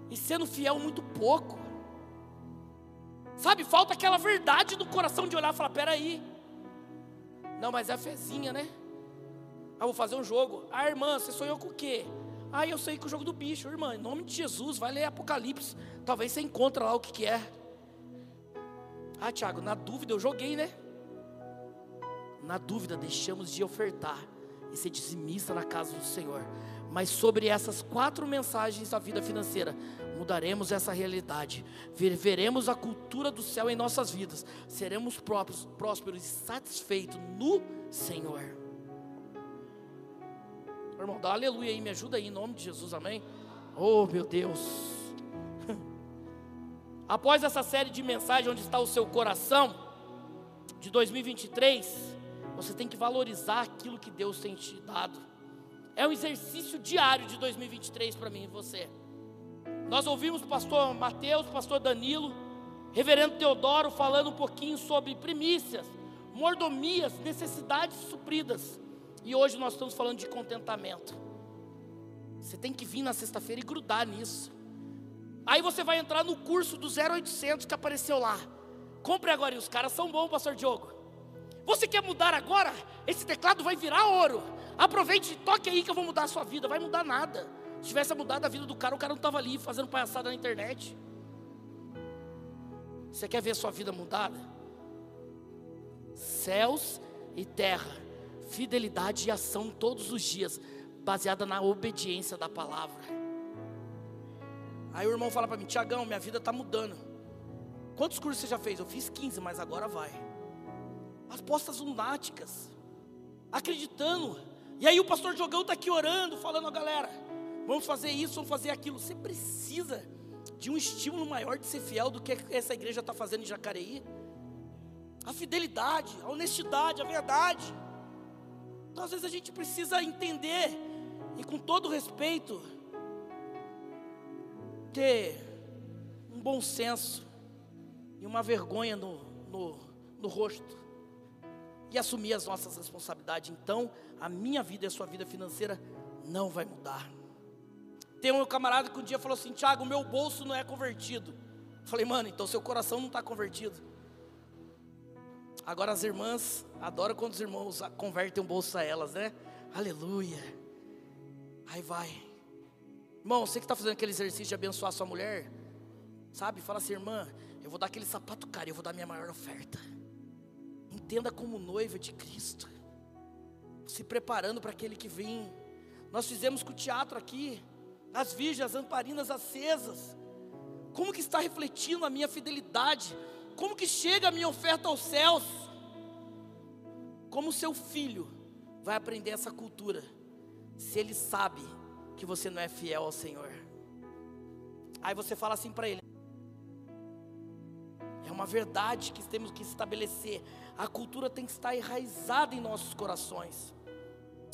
e sendo fiel muito pouco. Sabe, falta aquela verdade do coração de olhar e falar: peraí, não, mas é a fezinha, né? Ah, vou fazer um jogo. Ah, irmã, você sonhou com o quê? Ah, eu sei com o jogo do bicho, irmã. Em nome de Jesus, vai ler Apocalipse. Talvez você encontre lá o que, que é. Ah, Tiago, na dúvida eu joguei, né? Na dúvida, deixamos de ofertar e ser dizimista na casa do Senhor. Mas sobre essas quatro mensagens da vida financeira, mudaremos essa realidade. Veremos a cultura do céu em nossas vidas. Seremos próprios, prósperos e satisfeitos no Senhor. Irmão, dá aleluia aí, me ajuda aí em nome de Jesus, amém? Oh, meu Deus. Após essa série de mensagens, onde está o seu coração, de 2023, você tem que valorizar aquilo que Deus tem te dado. É um exercício diário de 2023 para mim e você. Nós ouvimos o pastor Mateus, pastor Danilo, reverendo Teodoro falando um pouquinho sobre primícias, mordomias, necessidades supridas. E hoje nós estamos falando de contentamento. Você tem que vir na sexta-feira e grudar nisso. Aí você vai entrar no curso do 0800 que apareceu lá. Compre agora, e os caras são bons, pastor Diogo. Você quer mudar agora? Esse teclado vai virar ouro. Aproveite e toque aí que eu vou mudar a sua vida. Vai mudar nada. Se tivesse mudado a vida do cara, o cara não estava ali fazendo palhaçada na internet. Você quer ver a sua vida mudada? Céus e terra, fidelidade e ação todos os dias, baseada na obediência da palavra. Aí o irmão fala para mim, Tiagão, minha vida está mudando. Quantos cursos você já fez? Eu fiz 15, mas agora vai. As postas lunáticas, acreditando e aí o pastor Jogão está aqui orando, falando, a galera, vamos fazer isso, vamos fazer aquilo. Você precisa de um estímulo maior de ser fiel do que essa igreja está fazendo em Jacareí. A fidelidade, a honestidade, a verdade. Então às vezes a gente precisa entender e com todo respeito ter um bom senso e uma vergonha no, no, no rosto e assumir as nossas responsabilidades. Então, a minha vida e a sua vida financeira não vai mudar. Tem um camarada que um dia falou assim: Tiago, meu bolso não é convertido. Eu falei, mano, então seu coração não está convertido. Agora as irmãs adoram quando os irmãos convertem um bolso a elas, né? Aleluia. Aí vai. Irmão, você que está fazendo aquele exercício de abençoar sua mulher, sabe? Fala assim, irmã, eu vou dar aquele sapato caro, eu vou dar minha maior oferta. Entenda como noiva de Cristo, se preparando para aquele que vem. Nós fizemos com o teatro aqui, as virgens, as lamparinas acesas. Como que está refletindo a minha fidelidade? Como que chega a minha oferta aos céus? Como seu filho vai aprender essa cultura se ele sabe que você não é fiel ao Senhor? Aí você fala assim para ele: é uma verdade que temos que estabelecer. A cultura tem que estar enraizada em nossos corações.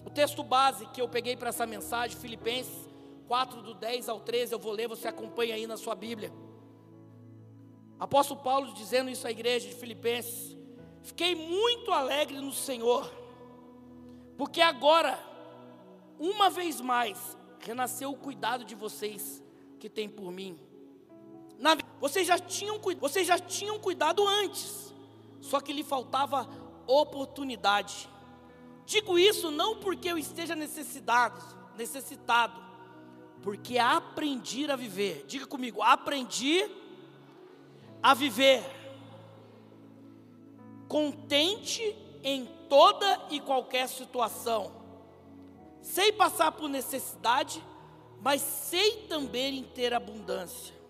O texto base que eu peguei para essa mensagem, Filipenses 4, do 10 ao 13, eu vou ler, você acompanha aí na sua Bíblia. Apóstolo Paulo dizendo isso à igreja de Filipenses: Fiquei muito alegre no Senhor, porque agora, uma vez mais, renasceu o cuidado de vocês que tem por mim. Na, vocês, já tinham, vocês já tinham cuidado antes, só que lhe faltava oportunidade. Digo isso não porque eu esteja necessitado, necessitado, porque aprendi a viver. Diga comigo, aprendi a viver contente em toda e qualquer situação. Sei passar por necessidade, mas sei também ter abundância.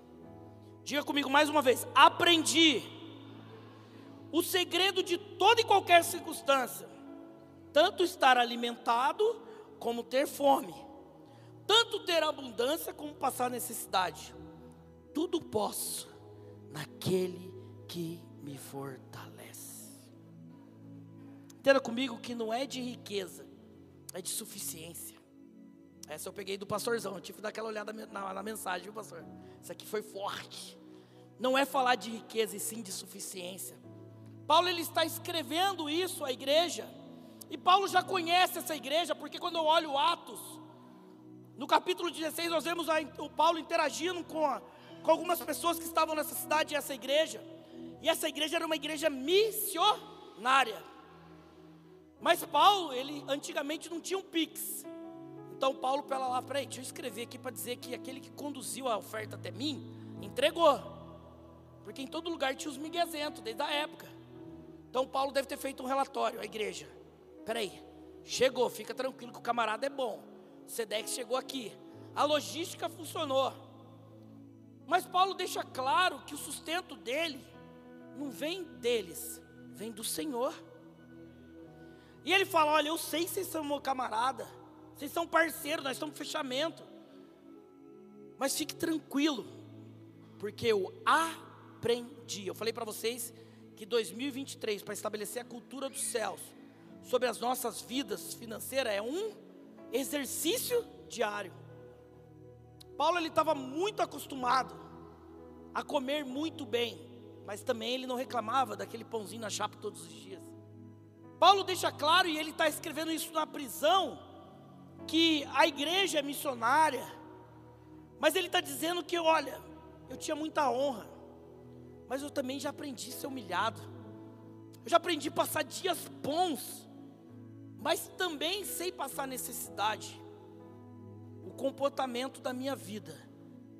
Diga comigo mais uma vez: aprendi o segredo de toda e qualquer circunstância, tanto estar alimentado como ter fome, tanto ter abundância como passar necessidade. Tudo posso naquele que me fortalece. Entenda comigo que não é de riqueza, é de suficiência. Essa eu peguei do pastorzão, eu tive que dar aquela olhada na, na mensagem, viu, pastor? Isso aqui foi forte. Não é falar de riqueza e sim de suficiência. Paulo ele está escrevendo isso à igreja. E Paulo já conhece essa igreja, porque quando eu olho Atos, no capítulo 16, nós vemos o Paulo interagindo com, a, com algumas pessoas que estavam nessa cidade e essa igreja. E essa igreja era uma igreja missionária. Mas Paulo, ele antigamente não tinha um pix. Então Paulo pela lá, peraí, deixa eu escrever aqui para dizer que aquele que conduziu a oferta até mim, entregou. Porque em todo lugar tinha os miguezentos, desde a época. Então Paulo deve ter feito um relatório à igreja. Peraí, chegou, fica tranquilo que o camarada é bom. Sedex chegou aqui. A logística funcionou. Mas Paulo deixa claro que o sustento dele não vem deles, vem do Senhor. E ele fala: Olha, eu sei que vocês são meu camarada, vocês são parceiros, nós estamos fechamento. Mas fique tranquilo, porque eu aprendi. Eu falei para vocês que 2023, para estabelecer a cultura dos céus sobre as nossas vidas financeiras, é um exercício diário. Paulo ele estava muito acostumado a comer muito bem, mas também ele não reclamava daquele pãozinho na chapa todos os dias. Paulo deixa claro, e ele está escrevendo isso na prisão, que a igreja é missionária, mas ele está dizendo que, olha, eu tinha muita honra, mas eu também já aprendi a ser humilhado, eu já aprendi a passar dias bons, mas também sei passar necessidade. O comportamento da minha vida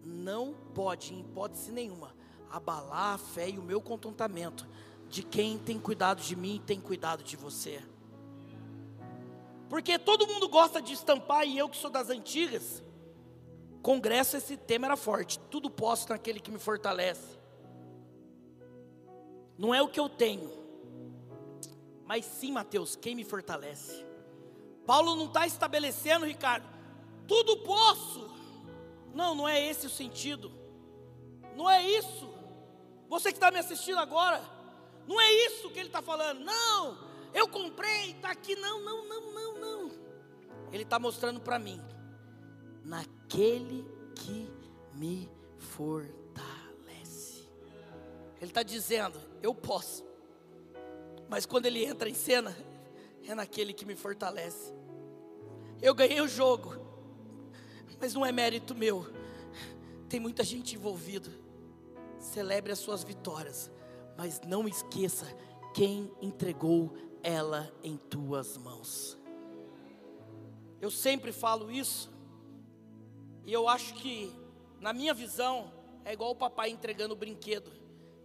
não pode, em hipótese nenhuma, abalar a fé e o meu contentamento de quem tem cuidado de mim e tem cuidado de você. Porque todo mundo gosta de estampar, e eu que sou das antigas, congresso esse tema era forte. Tudo posso naquele que me fortalece. Não é o que eu tenho, mas sim, Mateus, quem me fortalece. Paulo não está estabelecendo, Ricardo, tudo posso. Não, não é esse o sentido. Não é isso. Você que está me assistindo agora, não é isso que ele está falando. Não, eu comprei, está aqui. Não, não, não, não, não. Ele está mostrando para mim, naquele que me fortalece. Ele está dizendo, eu posso. Mas quando ele entra em cena, é naquele que me fortalece. Eu ganhei o jogo, mas não é mérito meu. Tem muita gente envolvida. Celebre as suas vitórias mas não esqueça quem entregou ela em tuas mãos. Eu sempre falo isso, e eu acho que, na minha visão, é igual o papai entregando o brinquedo.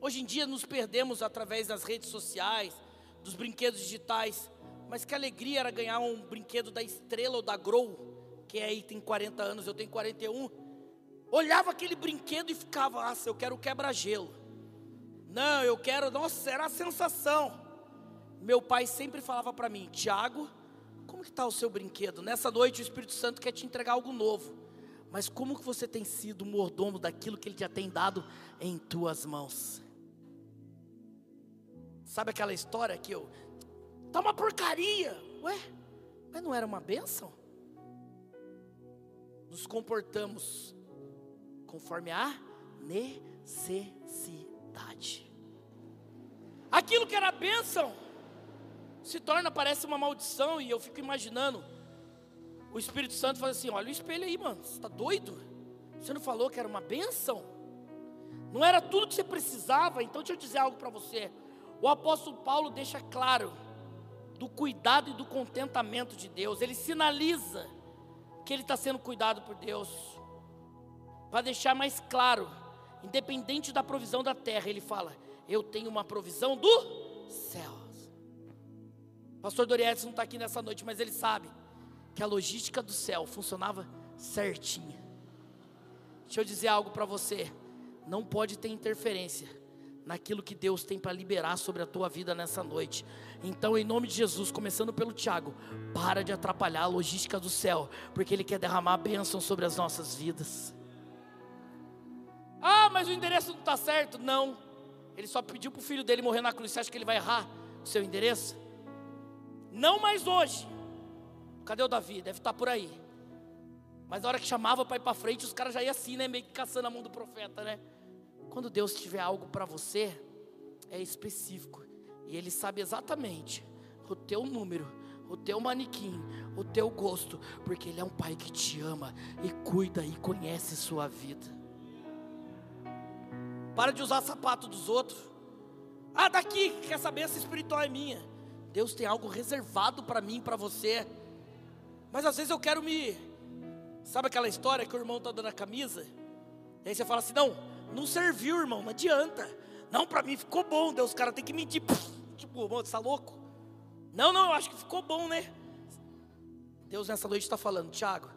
Hoje em dia nos perdemos através das redes sociais, dos brinquedos digitais, mas que alegria era ganhar um brinquedo da Estrela ou da Grow, que aí tem 40 anos, eu tenho 41. Olhava aquele brinquedo e ficava, ah, eu quero quebra-gelo. Não, eu quero, nossa, era a sensação. Meu pai sempre falava para mim, Tiago, como que está o seu brinquedo? Nessa noite o Espírito Santo quer te entregar algo novo. Mas como que você tem sido mordomo daquilo que ele já tem dado em tuas mãos? Sabe aquela história que eu, tá uma porcaria, ué? Mas não era uma bênção? Nos comportamos conforme a necessidade. Aquilo que era bênção se torna, parece uma maldição, e eu fico imaginando o Espírito Santo faz assim: olha o espelho aí, mano, você está doido? Você não falou que era uma bênção? Não era tudo que você precisava, então deixa eu dizer algo para você. O apóstolo Paulo deixa claro do cuidado e do contentamento de Deus, ele sinaliza que ele está sendo cuidado por Deus, para deixar mais claro, independente da provisão da terra, ele fala: Eu tenho uma provisão do céu. Pastor Dorietes não está aqui nessa noite, mas ele sabe que a logística do céu funcionava certinha. Deixa eu dizer algo para você: não pode ter interferência naquilo que Deus tem para liberar sobre a tua vida nessa noite. Então, em nome de Jesus, começando pelo Tiago, para de atrapalhar a logística do céu, porque Ele quer derramar bênção sobre as nossas vidas. Ah, mas o endereço não está certo. Não, ele só pediu para o filho dele morrer na cruz. Você acha que ele vai errar o seu endereço? Não mais hoje. Cadê o Davi? Deve estar tá por aí. Mas na hora que chamava para ir para frente, os caras já iam assim, né? Meio que caçando a mão do profeta, né? Quando Deus tiver algo para você, é específico. E Ele sabe exatamente o teu número, o teu manequim, o teu gosto, porque Ele é um Pai que te ama e cuida e conhece sua vida. Para de usar sapato dos outros. Ah, daqui, quer saber essa espiritual é minha. Deus tem algo reservado para mim, para você. Mas às vezes eu quero me. Sabe aquela história que o irmão está dando a camisa? E aí você fala assim: não, não serviu, irmão, não adianta. Não, para mim ficou bom. Deus, cara tem que medir. Tipo, irmão, você está louco? Não, não, eu acho que ficou bom, né? Deus nessa noite está falando, Tiago,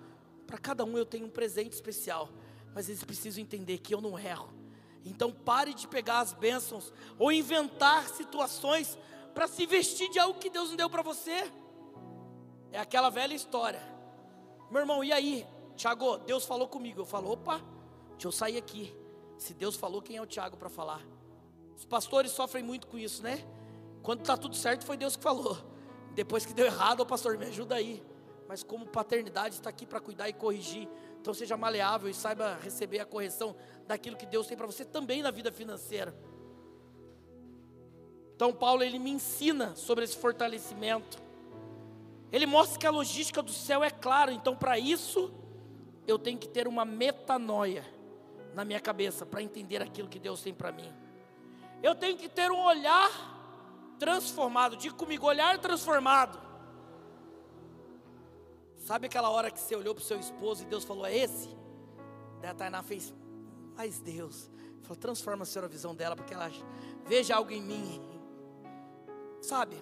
para cada um eu tenho um presente especial, mas eles precisam entender que eu não erro. Então pare de pegar as bênçãos ou inventar situações para se vestir de algo que Deus não deu para você. É aquela velha história. Meu irmão, e aí? Tiago, Deus falou comigo. Eu falo, opa, deixa eu sair aqui. Se Deus falou, quem é o Tiago para falar? Os pastores sofrem muito com isso, né? Quando está tudo certo, foi Deus que falou. Depois que deu errado, o pastor, me ajuda aí. Mas como paternidade está aqui para cuidar e corrigir. Então seja maleável e saiba receber a correção daquilo que Deus tem para você também na vida financeira. Então Paulo ele me ensina sobre esse fortalecimento. Ele mostra que a logística do céu é clara, então para isso eu tenho que ter uma metanoia na minha cabeça para entender aquilo que Deus tem para mim. Eu tenho que ter um olhar transformado, diga comigo, olhar transformado. Sabe aquela hora que você olhou para o seu esposo e Deus falou, é esse? Daí a Tainá fez, mas Deus, falou, transforma a senhora a visão dela, porque ela veja algo em mim. Sabe,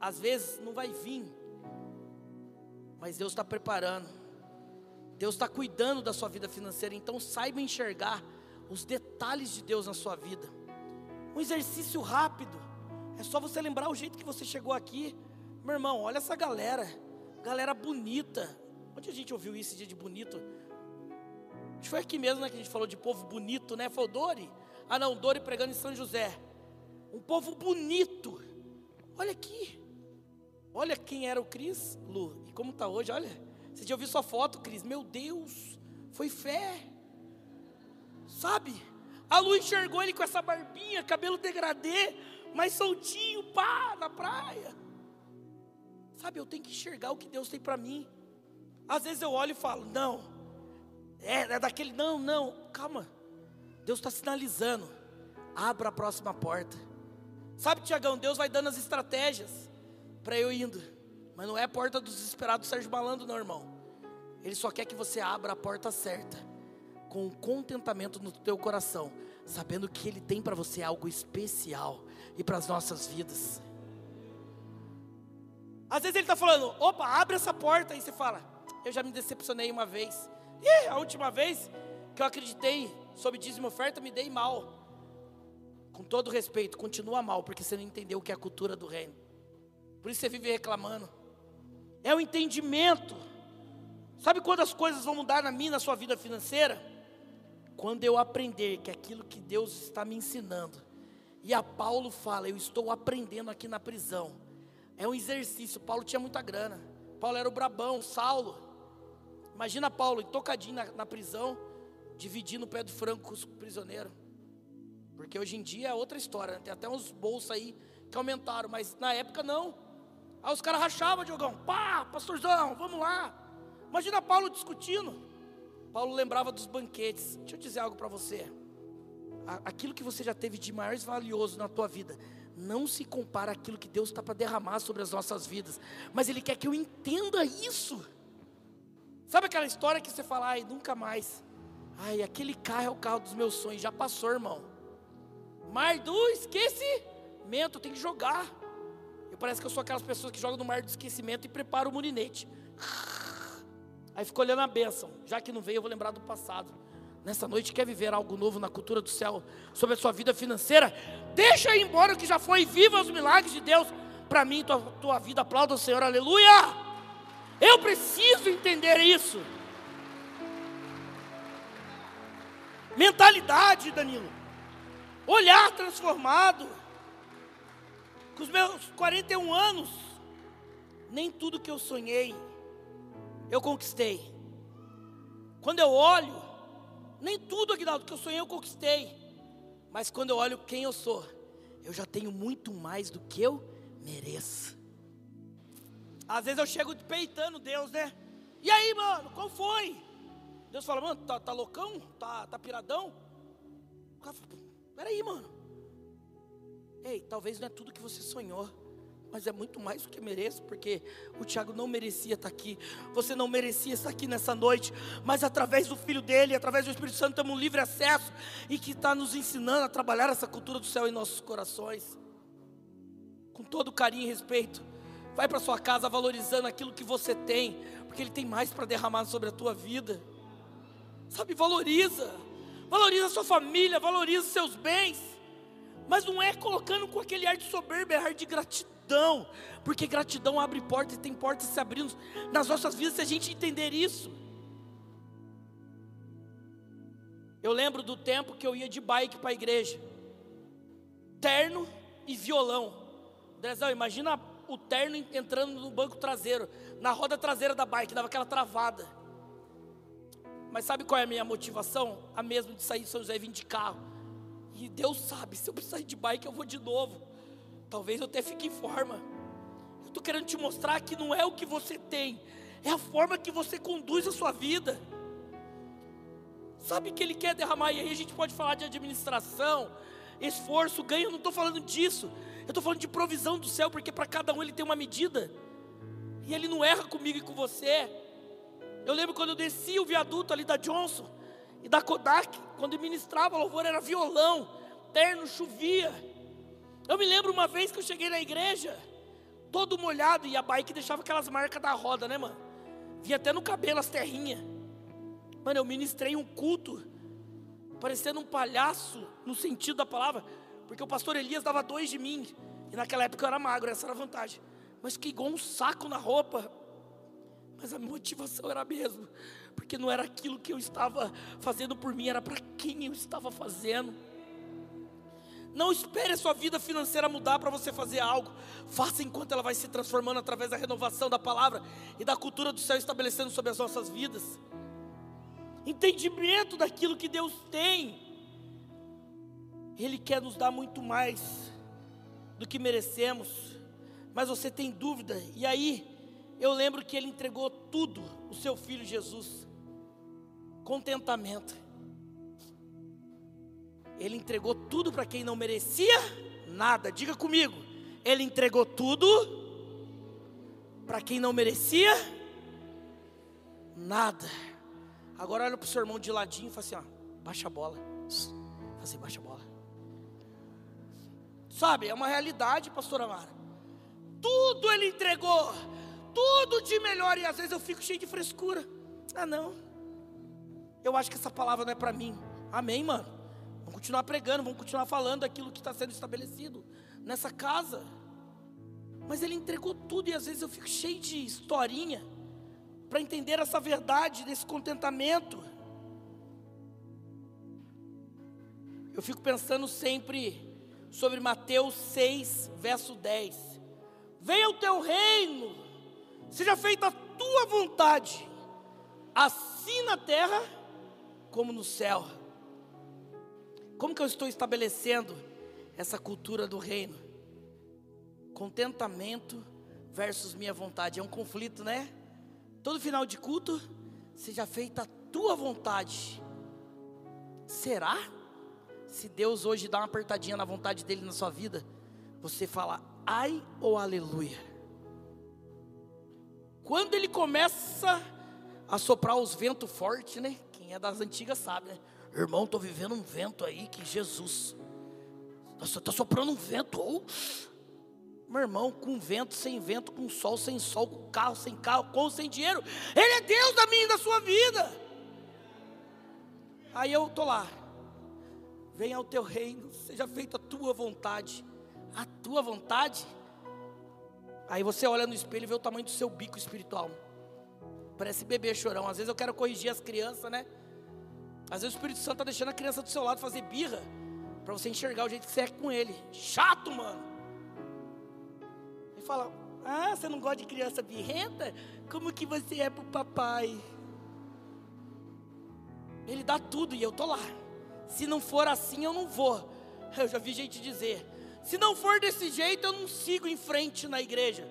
às vezes não vai vir mas Deus está preparando. Deus está cuidando da sua vida financeira. Então saiba enxergar os detalhes de Deus na sua vida. Um exercício rápido. É só você lembrar o jeito que você chegou aqui. Meu irmão, olha essa galera. Galera bonita. Onde a gente ouviu isso dia de bonito? Acho que foi aqui mesmo né, que a gente falou de povo bonito, né? Foi o Dori. Ah não, Dori pregando em São José. Um povo bonito. Olha aqui. Olha quem era o Cris, Lu, e como está hoje, olha. Você já ouviu sua foto, Cris? Meu Deus, foi fé. Sabe? A Lu enxergou ele com essa barbinha, cabelo degradê, mais soltinho, pá, na praia. Sabe, eu tenho que enxergar o que Deus tem para mim. Às vezes eu olho e falo, não, é, é daquele, não, não, calma. Deus está sinalizando, abra a próxima porta. Sabe, Tiagão, Deus vai dando as estratégias para eu indo. Mas não é a porta do desesperado Sérgio Malandro, não, irmão. Ele só quer que você abra a porta certa, com contentamento no teu coração, sabendo que Ele tem para você algo especial e para as nossas vidas. Às vezes Ele está falando, opa, abre essa porta, e você fala, eu já me decepcionei uma vez. E a última vez que eu acreditei sobre dízimo oferta, me dei mal. Com todo respeito, continua mal, porque você não entendeu o que é a cultura do reino. Por isso você vive reclamando. É o entendimento. Sabe quando as coisas vão mudar na minha, na sua vida financeira? Quando eu aprender que aquilo que Deus está me ensinando. E a Paulo fala, eu estou aprendendo aqui na prisão. É um exercício. Paulo tinha muita grana. Paulo era o brabão, Saulo. Imagina Paulo tocadinho na, na prisão, dividindo o pé do frango com os prisioneiros. Porque hoje em dia é outra história, né? tem até uns bolsos aí que aumentaram, mas na época não. Aí os caras rachavam, Diogão, pá, pastorzão, vamos lá. Imagina Paulo discutindo. Paulo lembrava dos banquetes. Deixa eu dizer algo para você. Aquilo que você já teve de mais valioso na tua vida, não se compara àquilo que Deus está para derramar sobre as nossas vidas. Mas Ele quer que eu entenda isso. Sabe aquela história que você fala, ai, nunca mais. Ai, aquele carro é o carro dos meus sonhos. Já passou, irmão. Mar do esquecimento, tem que jogar. Eu parece que eu sou aquelas pessoas que jogam no mar do esquecimento e preparam o murinete. Aí fico olhando a bênção. Já que não veio, eu vou lembrar do passado. Nessa noite quer viver algo novo na cultura do céu sobre a sua vida financeira? Deixa ir embora o que já foi, viva os milagres de Deus para mim, tua, tua vida. Aplauda o Senhor, aleluia! Eu preciso entender isso. Mentalidade, Danilo. Olhar transformado. Com os meus 41 anos, nem tudo que eu sonhei eu conquistei. Quando eu olho, nem tudo, Aguinaldo, que eu sonhei eu conquistei. Mas quando eu olho quem eu sou, eu já tenho muito mais do que eu mereço. Às vezes eu chego peitando Deus, né? E aí, mano, qual foi? Deus fala, mano, tá, tá loucão? Tá, tá piradão? O cara fala, peraí, mano. Ei, talvez não é tudo que você sonhou mas é muito mais do que mereço, porque o Tiago não merecia estar aqui, você não merecia estar aqui nessa noite, mas através do Filho dele, através do Espírito Santo, temos um livre acesso e que está nos ensinando a trabalhar essa cultura do céu em nossos corações, com todo carinho e respeito. Vai para sua casa valorizando aquilo que você tem, porque Ele tem mais para derramar sobre a tua vida. Sabe, valoriza, valoriza a sua família, valoriza os seus bens, mas não é colocando com aquele ar de soberba, é ar de gratidão porque gratidão abre portas e tem portas se abrindo nas nossas vidas se a gente entender isso. Eu lembro do tempo que eu ia de bike para a igreja, terno e violão. Drezão, imagina o terno entrando no banco traseiro, na roda traseira da bike, dava aquela travada. Mas sabe qual é a minha motivação? A mesma de sair de São José e vir de carro. E Deus sabe, se eu precisar ir de bike, eu vou de novo. Talvez eu até fique em forma. Eu estou querendo te mostrar que não é o que você tem, é a forma que você conduz a sua vida. Sabe que Ele quer derramar, e aí a gente pode falar de administração, esforço, ganho, eu não estou falando disso. Eu estou falando de provisão do céu, porque para cada um Ele tem uma medida. E Ele não erra comigo e com você. Eu lembro quando eu desci o viaduto ali da Johnson e da Kodak, quando ministrava louvor era violão, terno, chovia. Eu me lembro uma vez que eu cheguei na igreja, todo molhado, e a bike deixava aquelas marcas da roda, né, mano? Via até no cabelo as terrinhas. Mano, eu ministrei um culto, parecendo um palhaço, no sentido da palavra, porque o pastor Elias dava dois de mim, e naquela época eu era magro, essa era a vantagem. Mas fiquei igual um saco na roupa, mas a motivação era a mesma, porque não era aquilo que eu estava fazendo por mim, era para quem eu estava fazendo. Não espere a sua vida financeira mudar para você fazer algo. Faça enquanto ela vai se transformando através da renovação da palavra e da cultura do céu estabelecendo sobre as nossas vidas. Entendimento daquilo que Deus tem. Ele quer nos dar muito mais do que merecemos. Mas você tem dúvida. E aí, eu lembro que ele entregou tudo, o seu filho Jesus. Contentamento. Ele entregou tudo para quem não merecia nada. Diga comigo. Ele entregou tudo para quem não merecia nada. Agora olha para o seu irmão de ladinho e fala assim: ó, baixa a bola. Fala assim, baixa a bola. Sabe, é uma realidade, pastora Mara. Tudo ele entregou, tudo de melhor, e às vezes eu fico cheio de frescura. Ah, não. Eu acho que essa palavra não é para mim. Amém, mano. Vamos continuar pregando, vamos continuar falando aquilo que está sendo estabelecido nessa casa. Mas ele entregou tudo e às vezes eu fico cheio de historinha para entender essa verdade desse contentamento. Eu fico pensando sempre sobre Mateus 6, verso 10. Venha o teu reino, Seja feita a tua vontade, assim na terra como no céu. Como que eu estou estabelecendo essa cultura do reino? Contentamento versus minha vontade. É um conflito, né? Todo final de culto, seja feita a tua vontade. Será? Se Deus hoje dá uma apertadinha na vontade dele na sua vida, você fala ai ou aleluia. Quando ele começa a soprar os ventos fortes, né? Quem é das antigas sabe, né? Irmão, estou vivendo um vento aí que Jesus. Está soprando um vento. Oh. Meu irmão, com vento, sem vento, com sol, sem sol, com carro, sem carro, com sem dinheiro. Ele é Deus da minha e da sua vida. Aí eu estou lá. Venha ao teu reino, seja feita a tua vontade. A tua vontade. Aí você olha no espelho e vê o tamanho do seu bico espiritual. Parece bebê chorão. Às vezes eu quero corrigir as crianças, né? Às vezes o Espírito Santo está deixando a criança do seu lado fazer birra. Para você enxergar o jeito que você é com ele. Chato, mano. Ele fala: Ah, você não gosta de criança birrenta? Como que você é pro papai? Ele dá tudo e eu tô lá. Se não for assim, eu não vou. Eu já vi gente dizer: se não for desse jeito, eu não sigo em frente na igreja.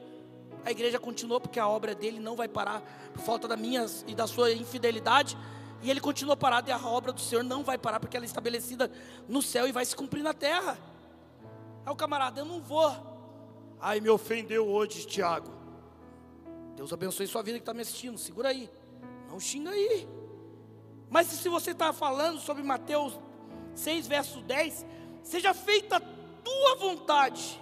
A igreja continuou porque a obra dele não vai parar por falta da minha e da sua infidelidade. E ele continua parado e a obra do Senhor não vai parar porque ela é estabelecida no céu e vai se cumprir na terra. Aí o camarada, eu não vou. Ai, me ofendeu hoje, Tiago. Deus abençoe sua vida que está me assistindo. Segura aí. Não xinga aí. Mas se você está falando sobre Mateus 6, verso 10, seja feita tua vontade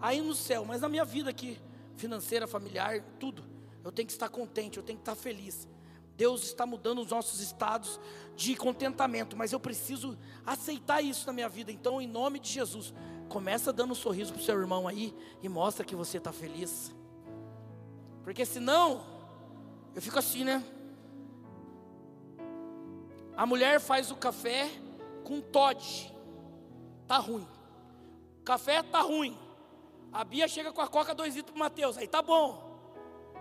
aí no céu, mas na minha vida aqui, financeira, familiar, tudo. Eu tenho que estar contente, eu tenho que estar feliz. Deus está mudando os nossos estados de contentamento, mas eu preciso aceitar isso na minha vida. Então, em nome de Jesus, começa dando um sorriso para o seu irmão aí e mostra que você está feliz. Porque senão, eu fico assim, né? A mulher faz o café com Todd, tá ruim. Café tá ruim. A Bia chega com a coca dois litros para Mateus, aí tá bom.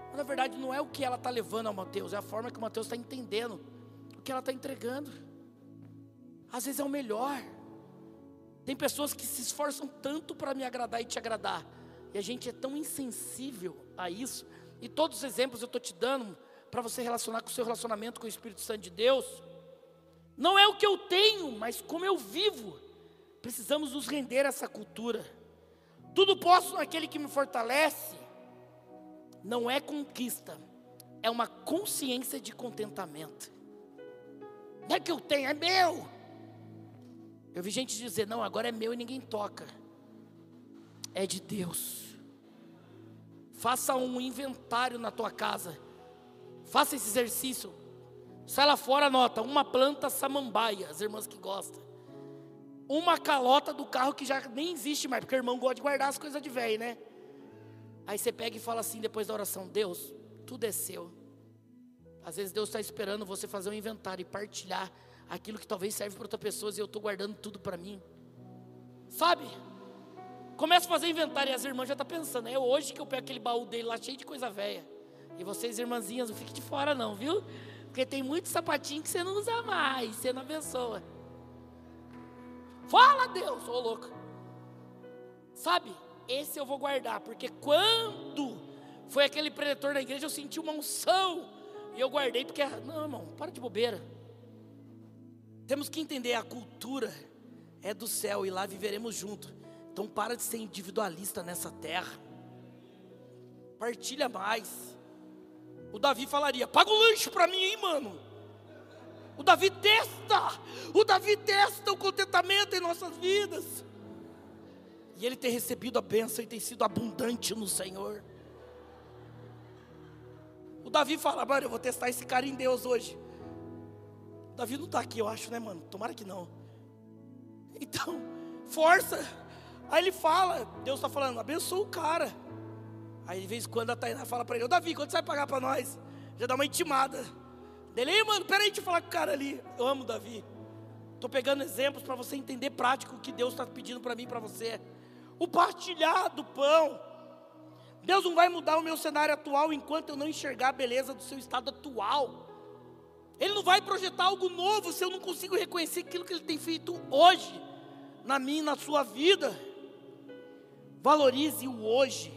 Mas na verdade não é o que ela está levando ao Mateus, é a forma que o Mateus está entendendo o que ela está entregando. Às vezes é o melhor. Tem pessoas que se esforçam tanto para me agradar e te agradar, e a gente é tão insensível a isso. E todos os exemplos eu estou te dando para você relacionar com o seu relacionamento com o Espírito Santo de Deus. Não é o que eu tenho, mas como eu vivo. Precisamos nos render a essa cultura. Tudo posso naquele que me fortalece não é conquista, é uma consciência de contentamento. Não é que eu tenho, é meu. Eu vi gente dizer: não, agora é meu e ninguém toca. É de Deus. Faça um inventário na tua casa. Faça esse exercício. Sai lá fora, anota: uma planta samambaia, as irmãs que gostam. Uma calota do carro que já nem existe mais, porque o irmão gosta de guardar as coisas de velho, né? Aí você pega e fala assim depois da oração: Deus, tudo é seu. Às vezes Deus está esperando você fazer um inventário e partilhar aquilo que talvez serve para outras pessoas e eu estou guardando tudo para mim. Sabe? Começa a fazer inventário e as irmãs já estão tá pensando: é hoje que eu pego aquele baú dele lá cheio de coisa velha. E vocês, irmãzinhas, não fiquem de fora, não, viu? Porque tem muito sapatinho que você não usa mais, você não abençoa. Fala, Deus, ô louco. Sabe? esse eu vou guardar, porque quando foi aquele preletor na igreja, eu senti uma unção, e eu guardei, porque, não, irmão, para de bobeira. Temos que entender, a cultura é do céu, e lá viveremos junto. Então, para de ser individualista nessa terra, partilha mais. O Davi falaria: paga o lanche para mim, hein, mano. O Davi testa, o Davi testa o contentamento em nossas vidas e ele tem recebido a bênção e tem sido abundante no Senhor. O Davi fala, mano, eu vou testar esse cara em Deus hoje. O Davi não está aqui, eu acho, né, mano? Tomara que não. Então, força. Aí ele fala, Deus está falando, abençoa o cara. Aí de vez em quando a Tainá fala para ele, ô Davi, quanto você vai pagar para nós? Já dá uma intimada. Dele, mano, peraí, deixa eu falar com o cara ali. Eu amo Davi. Estou pegando exemplos para você entender prático o que Deus está pedindo para mim e para você o partilhar do pão. Deus não vai mudar o meu cenário atual enquanto eu não enxergar a beleza do seu estado atual. Ele não vai projetar algo novo se eu não consigo reconhecer aquilo que Ele tem feito hoje, na minha e na sua vida. Valorize o hoje,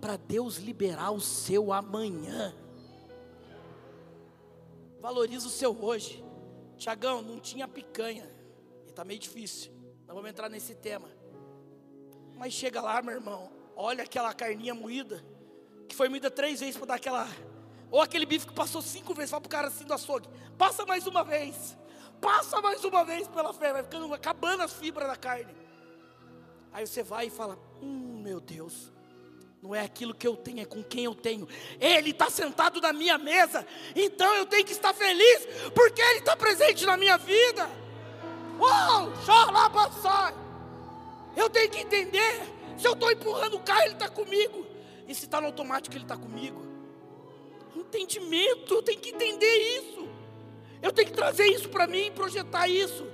para Deus liberar o seu amanhã. Valorize o seu hoje. Tiagão, não tinha picanha. E está meio difícil. Não vamos entrar nesse tema. Mas chega lá, meu irmão. Olha aquela carninha moída. Que foi moída três vezes para dar aquela. Ou aquele bife que passou cinco vezes. Fala para o cara assim do açougue. Passa mais uma vez. Passa mais uma vez pela fé. Vai ficando acabando as fibras da carne. Aí você vai e fala: Hum, meu Deus. Não é aquilo que eu tenho, é com quem eu tenho. Ele está sentado na minha mesa, então eu tenho que estar feliz, porque Ele está presente na minha vida. Uau, sai. Eu tenho que entender. Se eu estou empurrando o carro, Ele está comigo. E se está no automático, Ele está comigo. Entendimento, eu tenho que entender isso. Eu tenho que trazer isso para mim e projetar isso.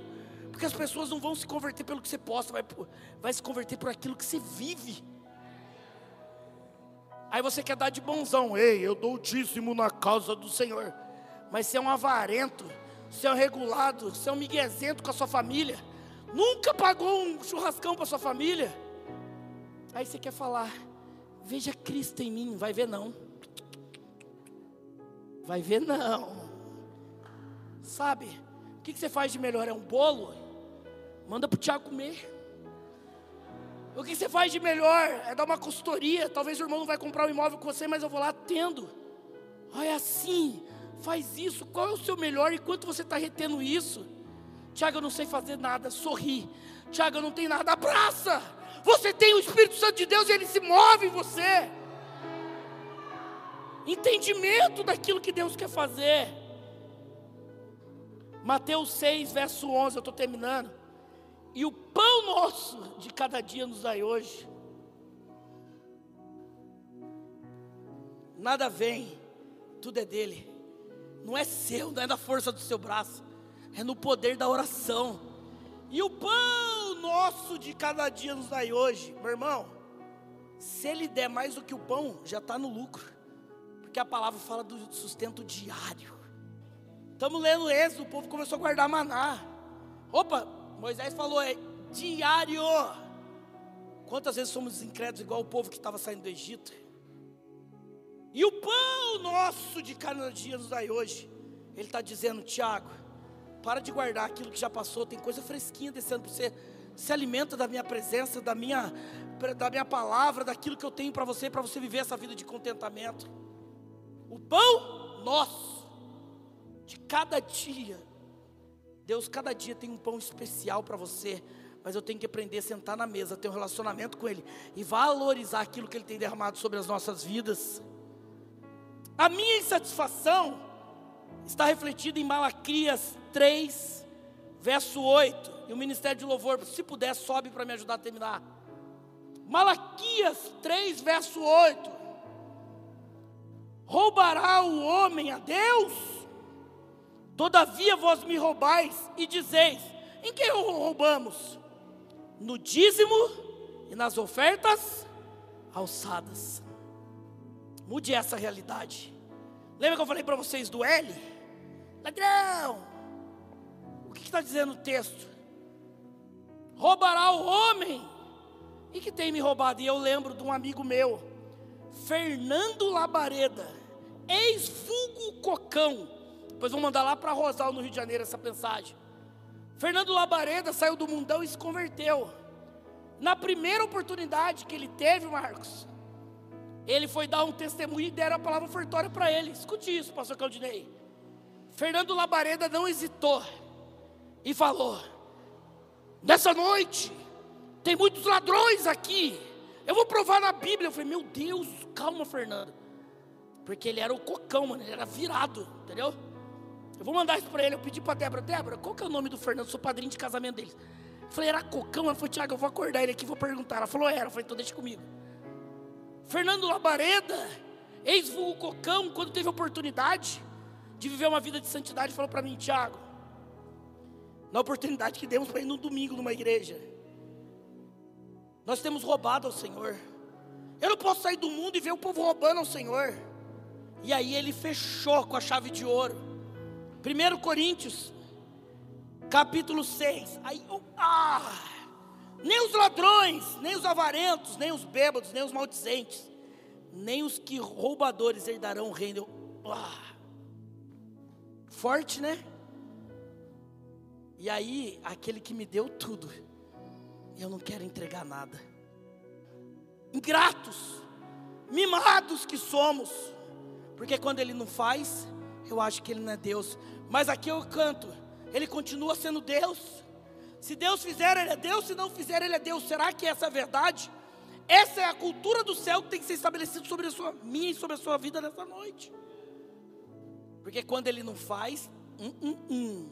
Porque as pessoas não vão se converter pelo que você posta, vai, vai se converter por aquilo que você vive. Aí você quer dar de bonzão, ei, eu dou o dízimo na causa do Senhor. Mas você é um avarento, você é um regulado, você é um miguezento com a sua família. Nunca pagou um churrascão para sua família. Aí você quer falar, veja Cristo em mim, vai ver não. Vai ver não. Sabe? O que, você faz de melhor? É um bolo? Manda para o Tiago comer. O que você faz de melhor é dar uma consultoria. Talvez o irmão não vai comprar um imóvel com você, mas eu vou lá tendo. Olha assim, faz isso. Qual é o seu melhor e quanto você está retendo isso? Tiago, eu não sei fazer nada. Sorri. Tiago, eu não tenho nada. Abraça. Você tem o Espírito Santo de Deus e ele se move em você. Entendimento daquilo que Deus quer fazer. Mateus 6, verso 11, eu estou terminando. E o pão nosso de cada dia nos dai hoje. Nada vem, tudo é dele. Não é seu, não é da força do seu braço, é no poder da oração. E o pão nosso de cada dia nos dai hoje, meu irmão. Se ele der mais do que o pão, já está no lucro, porque a palavra fala do sustento diário. Estamos lendo esse, o povo começou a guardar maná. Opa, Moisés falou, é diário. Quantas vezes somos incrédulos, igual o povo que estava saindo do Egito? E o pão nosso de cada dia nos dai hoje. Ele está dizendo, Tiago, para de guardar aquilo que já passou, tem coisa fresquinha descendo para você. Se alimenta da minha presença, da minha, da minha palavra, daquilo que eu tenho para você, para você viver essa vida de contentamento. O pão nosso, de cada dia, Deus, cada dia tem um pão especial para você, mas eu tenho que aprender a sentar na mesa, ter um relacionamento com Ele e valorizar aquilo que Ele tem derramado sobre as nossas vidas. A minha insatisfação está refletida em Malaquias 3, verso 8. E o ministério de louvor, se puder, sobe para me ajudar a terminar. Malaquias 3, verso 8. Roubará o homem a Deus? Todavia vós me roubais e dizeis: em que roubamos? No dízimo e nas ofertas alçadas. Mude essa realidade. Lembra que eu falei para vocês do L? Ladrão! O que está dizendo o texto? Roubará o homem. E que tem me roubado? E eu lembro de um amigo meu, Fernando Labareda, ex-vulgo Cocão depois vou mandar lá para Rosal, no Rio de Janeiro, essa mensagem. Fernando Labareda saiu do mundão e se converteu. Na primeira oportunidade que ele teve, Marcos, ele foi dar um testemunho e deram a palavra ofertória para ele. Escute isso, pastor Claudinei. Fernando Labareda não hesitou e falou: Nessa noite, tem muitos ladrões aqui. Eu vou provar na Bíblia. Eu falei: Meu Deus, calma, Fernando. Porque ele era o cocão, mano, ele era virado, entendeu? Eu vou mandar isso para ele. Eu pedi para Débora: Débora, qual que é o nome do Fernando? Eu sou padrinho de casamento deles. Eu falei: era Cocão. Ela falou: Tiago, eu vou acordar ele aqui vou perguntar. Ela falou: era. Eu falei: então deixa comigo. Fernando Labareda, ex-vulgo Cocão, quando teve a oportunidade de viver uma vida de santidade, falou para mim: Tiago, na oportunidade que demos para ir no domingo numa igreja, nós temos roubado ao Senhor. Eu não posso sair do mundo e ver o povo roubando ao Senhor. E aí ele fechou com a chave de ouro. 1 Coríntios, capítulo 6. Aí, ah, nem os ladrões, nem os avarentos, nem os bêbados, nem os maldizentes, nem os que roubadores herdarão o reino. Ah, forte, né? E aí, aquele que me deu tudo, eu não quero entregar nada. Ingratos, mimados que somos, porque quando Ele não faz, eu acho que Ele não é Deus. Mas aqui eu canto, Ele continua sendo Deus. Se Deus fizer, Ele é Deus, se não fizer, Ele é Deus. Será que essa é a verdade? Essa é a cultura do céu que tem que ser estabelecida sobre a sua minha e sobre a sua vida nessa noite. Porque quando Ele não faz, hum, hum, hum.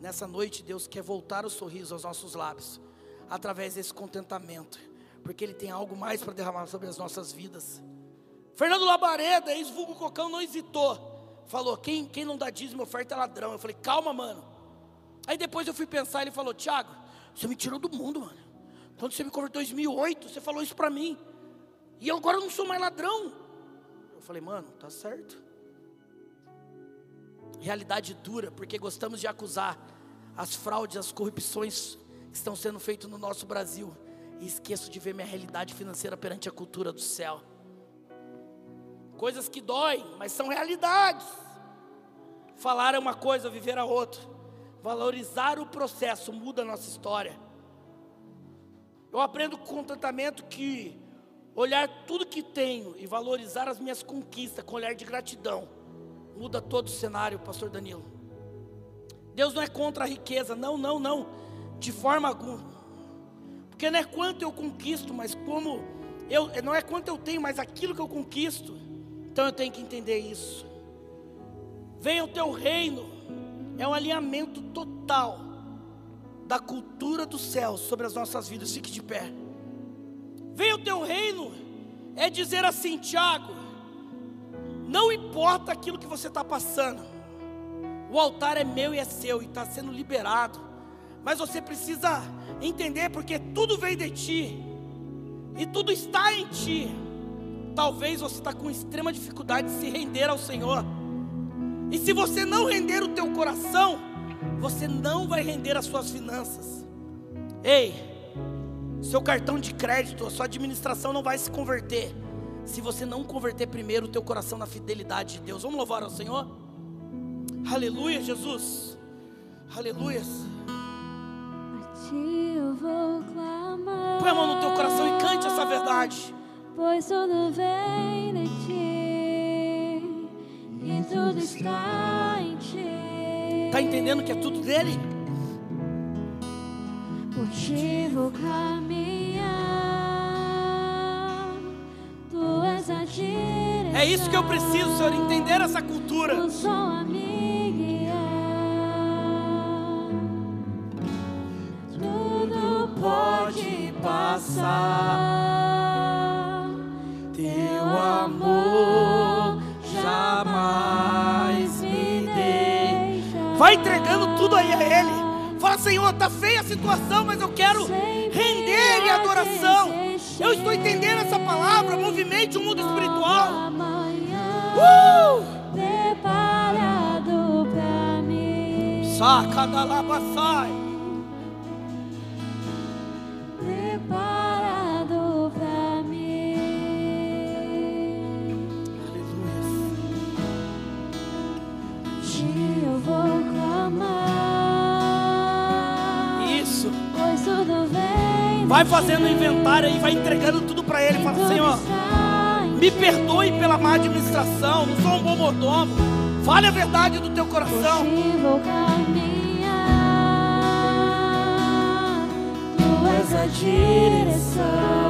nessa noite Deus quer voltar o sorriso aos nossos lábios, através desse contentamento, porque Ele tem algo mais para derramar sobre as nossas vidas. Fernando Labareda, ex-vulgo Cocão, não hesitou. Falou: quem, quem não dá dízimo oferta é ladrão. Eu falei: calma, mano. Aí depois eu fui pensar, ele falou: Tiago, você me tirou do mundo, mano. Quando você me converteu em 2008, você falou isso para mim. E eu agora não sou mais ladrão. Eu falei: mano, tá certo. Realidade dura, porque gostamos de acusar as fraudes, as corrupções que estão sendo feitas no nosso Brasil. E esqueço de ver minha realidade financeira perante a cultura do céu. Coisas que doem, mas são realidades. Falar é uma coisa, viver é outra. Valorizar o processo muda a nossa história. Eu aprendo com contentamento que olhar tudo que tenho e valorizar as minhas conquistas com olhar de gratidão muda todo o cenário, pastor Danilo. Deus não é contra a riqueza, não, não, não, de forma alguma. Porque não é quanto eu conquisto, mas como eu, não é quanto eu tenho, mas aquilo que eu conquisto. Então eu tenho que entender isso. Venha o teu reino, é um alinhamento total da cultura do céu sobre as nossas vidas. Fique de pé. Venha o teu reino, é dizer assim, Tiago, não importa aquilo que você está passando, o altar é meu e é seu, e está sendo liberado, mas você precisa entender, porque tudo vem de ti, e tudo está em ti. Talvez você está com extrema dificuldade de se render ao Senhor. E se você não render o teu coração, você não vai render as suas finanças. Ei, seu cartão de crédito, a sua administração não vai se converter se você não converter primeiro o teu coração na fidelidade de Deus. Vamos louvar ao Senhor? Aleluia, Jesus. Aleluia. Põe a mão no teu coração e cante essa verdade. Pois tudo vem de ti e tudo está em ti. Está entendendo que é tudo dele? Por ti vou caminhar, tu és a direção. É isso que eu preciso, Senhor, entender essa cultura. O som a. Tudo pode passar, amor jamais me deixa. Vai entregando tudo aí a Ele. Fala, Senhor, está feia a situação, mas eu quero render em adoração. Eu estou entendendo essa palavra, movimente o mundo espiritual. Uh! preparado pra mim. Saca da lava sai. Vai fazendo o inventário aí, vai entregando tudo para Ele. Fala, Senhor, me perdoe pela má administração, não sou um bom mordomo. Fale a verdade do teu coração. Tu és a direção,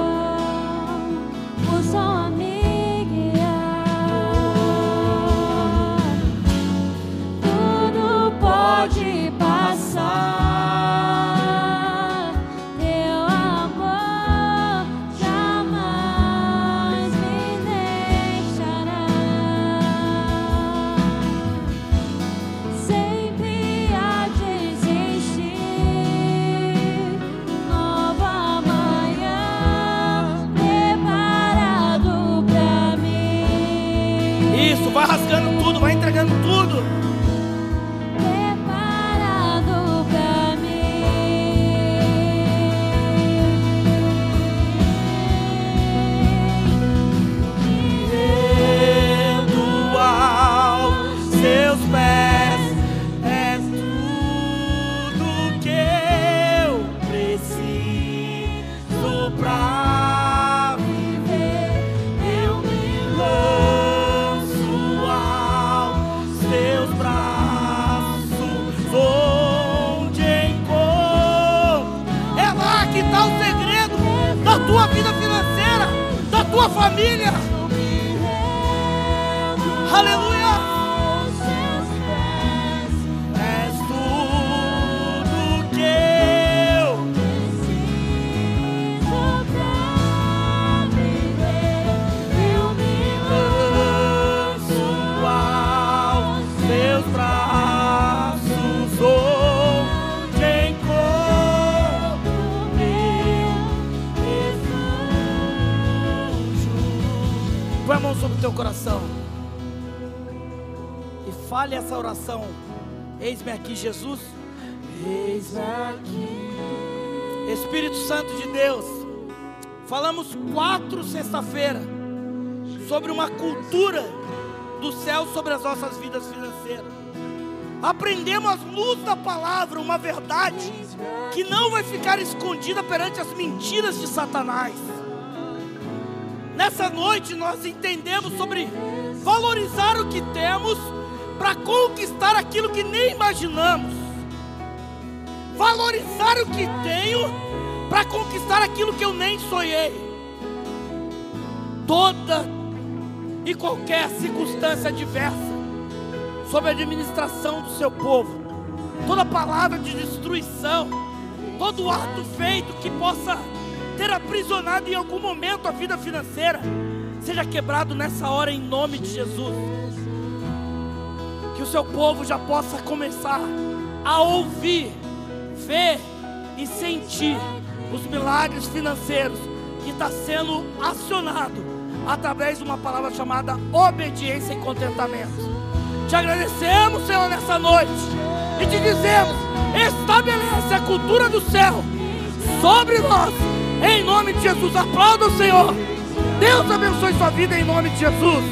sobre uma cultura do céu sobre as nossas vidas financeiras. Aprendemos luz da palavra uma verdade que não vai ficar escondida perante as mentiras de Satanás. Nessa noite nós entendemos sobre valorizar o que temos para conquistar aquilo que nem imaginamos. Valorizar o que tenho para conquistar aquilo que eu nem sonhei. Toda e qualquer circunstância adversa sobre a administração do seu povo, toda palavra de destruição, todo ato feito que possa ter aprisionado em algum momento a vida financeira, seja quebrado nessa hora em nome de Jesus. Que o seu povo já possa começar a ouvir, ver e sentir os milagres financeiros que está sendo acionado através de uma palavra chamada obediência e contentamento. Te agradecemos, Senhor, nessa noite e te dizemos: estabelece a cultura do céu sobre nós, em nome de Jesus. Aplauda o Senhor. Deus abençoe sua vida em nome de Jesus.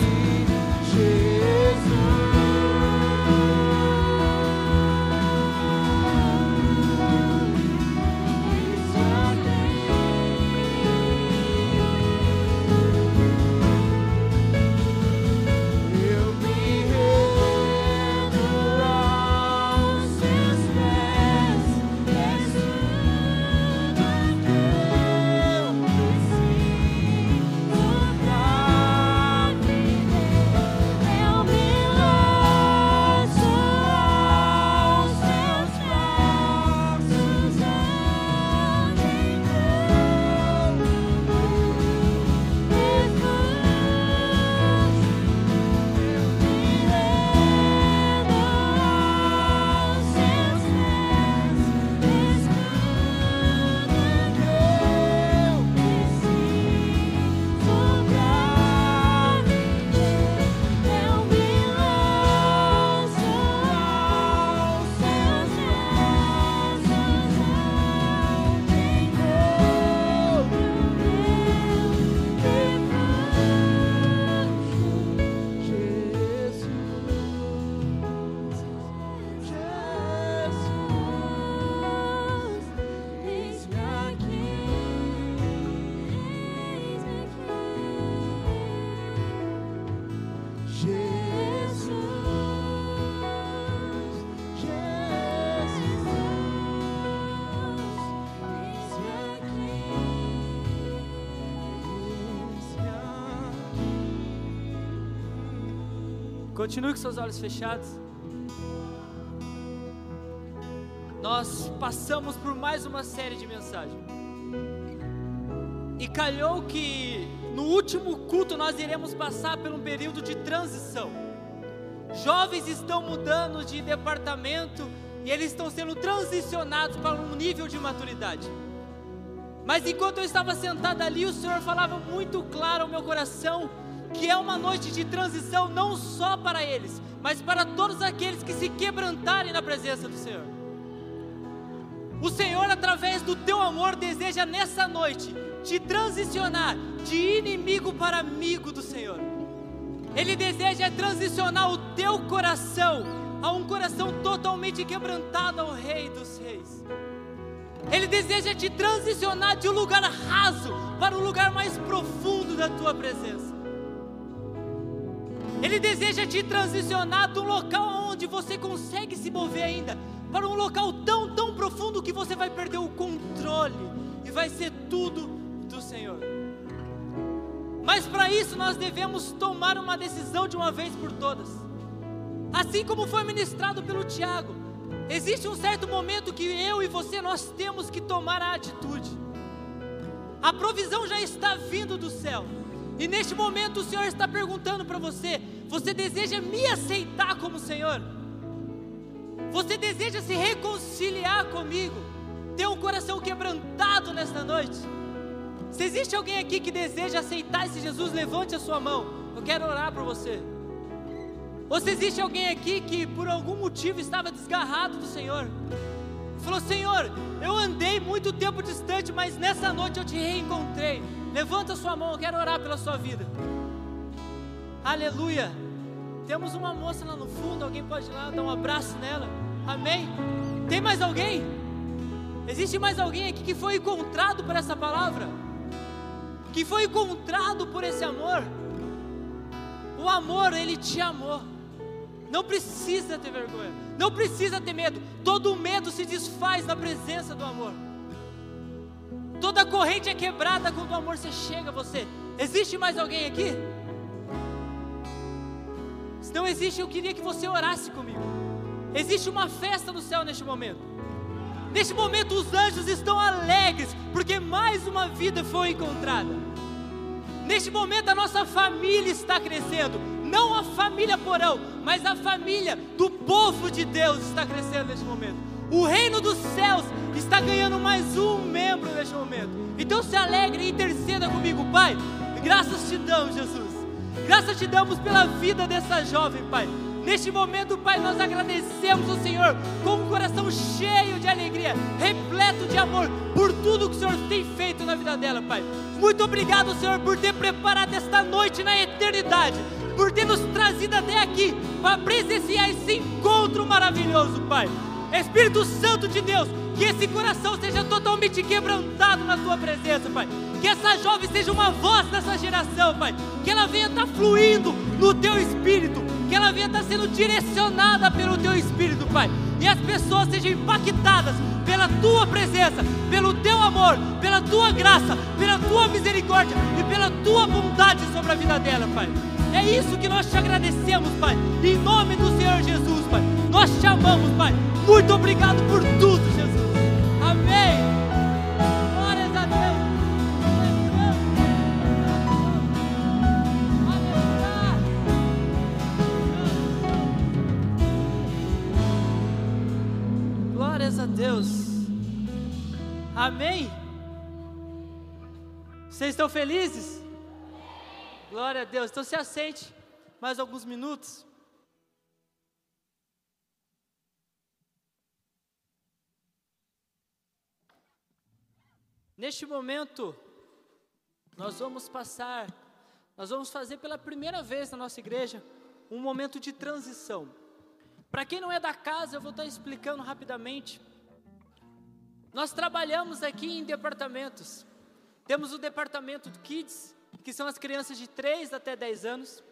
Continue com seus olhos fechados. Nós passamos por mais uma série de mensagens. E calhou que no último culto nós iremos passar por um período de transição. Jovens estão mudando de departamento e eles estão sendo transicionados para um nível de maturidade. Mas enquanto eu estava sentado ali, o Senhor falava muito claro ao meu coração que é uma noite de transição não só para eles, mas para todos aqueles que se quebrantarem na presença do Senhor. O Senhor, através do teu amor, deseja nessa noite te transicionar de inimigo para amigo do Senhor. Ele deseja transicionar o teu coração a um coração totalmente quebrantado ao Rei dos Reis. Ele deseja te transicionar de um lugar raso para um lugar mais profundo da tua presença. Ele deseja te transicionar de um local onde você consegue se mover ainda para um local tão, tão profundo que você vai perder o controle e vai ser tudo do Senhor. Mas para isso nós devemos tomar uma decisão de uma vez por todas. Assim como foi ministrado pelo Tiago, existe um certo momento que eu e você nós temos que tomar a atitude. A provisão já está vindo do céu. E neste momento o Senhor está perguntando para você: você deseja me aceitar como Senhor? Você deseja se reconciliar comigo? Ter um coração quebrantado nesta noite? Se existe alguém aqui que deseja aceitar esse Jesus, levante a sua mão. Eu quero orar por você. Ou se existe alguém aqui que por algum motivo estava desgarrado do Senhor, falou: Senhor, eu andei muito tempo distante, mas nessa noite eu te reencontrei. Levanta sua mão, eu quero orar pela sua vida. Aleluia. Temos uma moça lá no fundo, alguém pode ir lá dar um abraço nela. Amém? Tem mais alguém? Existe mais alguém aqui que foi encontrado por essa palavra? Que foi encontrado por esse amor? O amor, ele te amou. Não precisa ter vergonha, não precisa ter medo. Todo medo se desfaz na presença do amor. Toda corrente é quebrada quando o amor se chega a você. Existe mais alguém aqui? Se não existe, eu queria que você orasse comigo. Existe uma festa no céu neste momento. Neste momento, os anjos estão alegres, porque mais uma vida foi encontrada. Neste momento, a nossa família está crescendo. Não a família porão, mas a família do povo de Deus está crescendo neste momento. O reino dos céus está ganhando mais um membro neste momento. Então se alegre e interceda comigo, Pai. Graças te damos, Jesus. Graças te damos pela vida dessa jovem, Pai. Neste momento, Pai, nós agradecemos o Senhor com um coração cheio de alegria, repleto de amor por tudo que o Senhor tem feito na vida dela, Pai. Muito obrigado, Senhor, por ter preparado esta noite na eternidade, por ter nos trazido até aqui para presenciar esse encontro maravilhoso, Pai. Espírito Santo de Deus, que esse coração seja totalmente quebrantado na tua presença, Pai. Que essa jovem seja uma voz dessa geração, Pai. Que ela venha estar fluindo no teu espírito. Que ela venha estar sendo direcionada pelo teu espírito, Pai. E as pessoas sejam impactadas pela tua presença, pelo teu amor, pela tua graça, pela tua misericórdia e pela tua bondade sobre a vida dela, Pai. É isso que nós te agradecemos, Pai. Em nome do Senhor Jesus, Pai. Nós te amamos, Pai. Muito obrigado por tudo, Jesus. Amém. Glórias a Deus. Glórias a Deus. Amém. Vocês estão felizes? Glória a Deus. Então se assente mais alguns minutos. Neste momento, nós vamos passar, nós vamos fazer pela primeira vez na nossa igreja um momento de transição. Para quem não é da casa, eu vou estar explicando rapidamente. Nós trabalhamos aqui em departamentos. Temos o departamento do Kids, que são as crianças de 3 até 10 anos.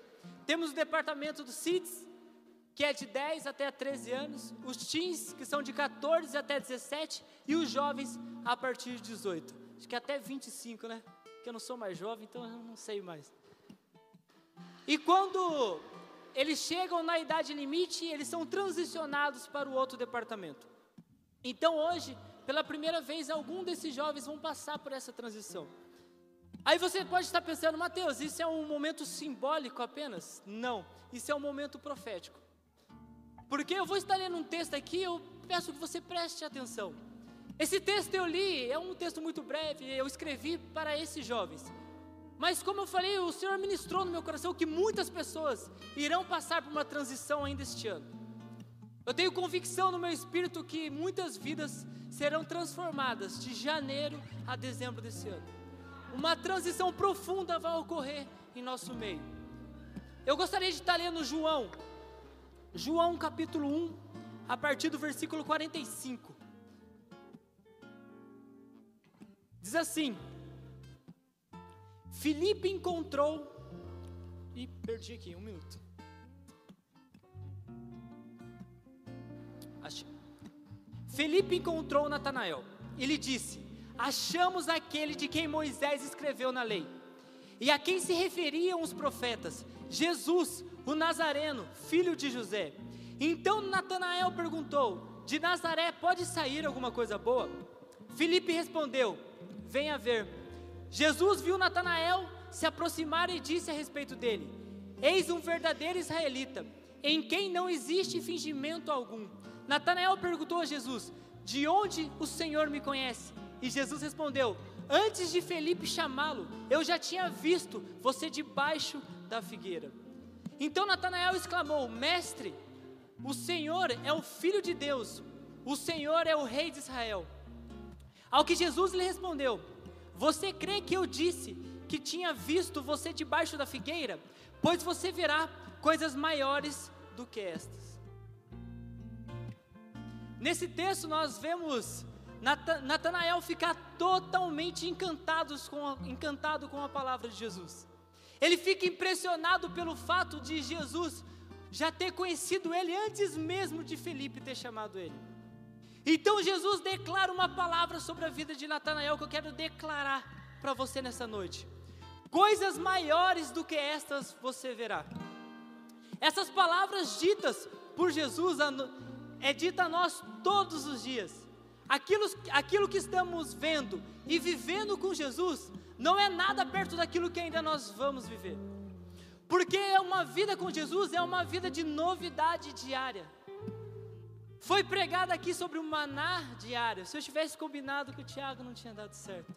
Temos o departamento do CIDS, que é de 10 até 13 anos. Os teens, que são de 14 até 17. E os jovens a partir de 18. Acho que até 25, né? Porque eu não sou mais jovem, então eu não sei mais. E quando eles chegam na idade limite, eles são transicionados para o outro departamento. Então hoje, pela primeira vez, algum desses jovens vão passar por essa transição. Aí você pode estar pensando, Mateus, isso é um momento simbólico apenas? Não, isso é um momento profético. Porque eu vou estar lendo um texto aqui, eu peço que você preste atenção. Esse texto eu li, é um texto muito breve, eu escrevi para esses jovens. Mas como eu falei, o Senhor ministrou no meu coração que muitas pessoas irão passar por uma transição ainda este ano. Eu tenho convicção no meu espírito que muitas vidas serão transformadas de janeiro a dezembro desse ano. Uma transição profunda vai ocorrer em nosso meio. Eu gostaria de estar lendo João, João capítulo 1, a partir do versículo 45. Diz assim: Filipe encontrou. E perdi aqui, um minuto. Achei. Felipe encontrou Natanael e lhe disse: Achamos aquele de quem Moisés escreveu na lei, e a quem se referiam os profetas, Jesus, o Nazareno, filho de José. Então Natanael perguntou: De Nazaré pode sair alguma coisa boa? Felipe respondeu: Venha ver. Jesus viu Natanael se aproximar e disse a respeito dele: Eis um verdadeiro israelita, em quem não existe fingimento algum. Natanael perguntou a Jesus: De onde o Senhor me conhece? E Jesus respondeu: Antes de Felipe chamá-lo, eu já tinha visto você debaixo da figueira. Então Natanael exclamou: Mestre, o Senhor é o Filho de Deus, o Senhor é o Rei de Israel. Ao que Jesus lhe respondeu: Você crê que eu disse que tinha visto você debaixo da figueira? Pois você verá coisas maiores do que estas. Nesse texto nós vemos Natanael ficar totalmente com a- encantado com a palavra de Jesus. Ele fica impressionado pelo fato de Jesus já ter conhecido ele antes mesmo de Felipe ter chamado ele. Então Jesus declara uma palavra sobre a vida de Natanael que eu quero declarar para você nessa noite. Coisas maiores do que estas você verá. Essas palavras ditas por Jesus é dita a nós todos os dias. Aquilo, aquilo que estamos vendo e vivendo com Jesus não é nada perto daquilo que ainda nós vamos viver. Porque é uma vida com Jesus é uma vida de novidade diária. Foi pregado aqui sobre o maná diário. Se eu tivesse combinado com o Tiago, não tinha dado certo.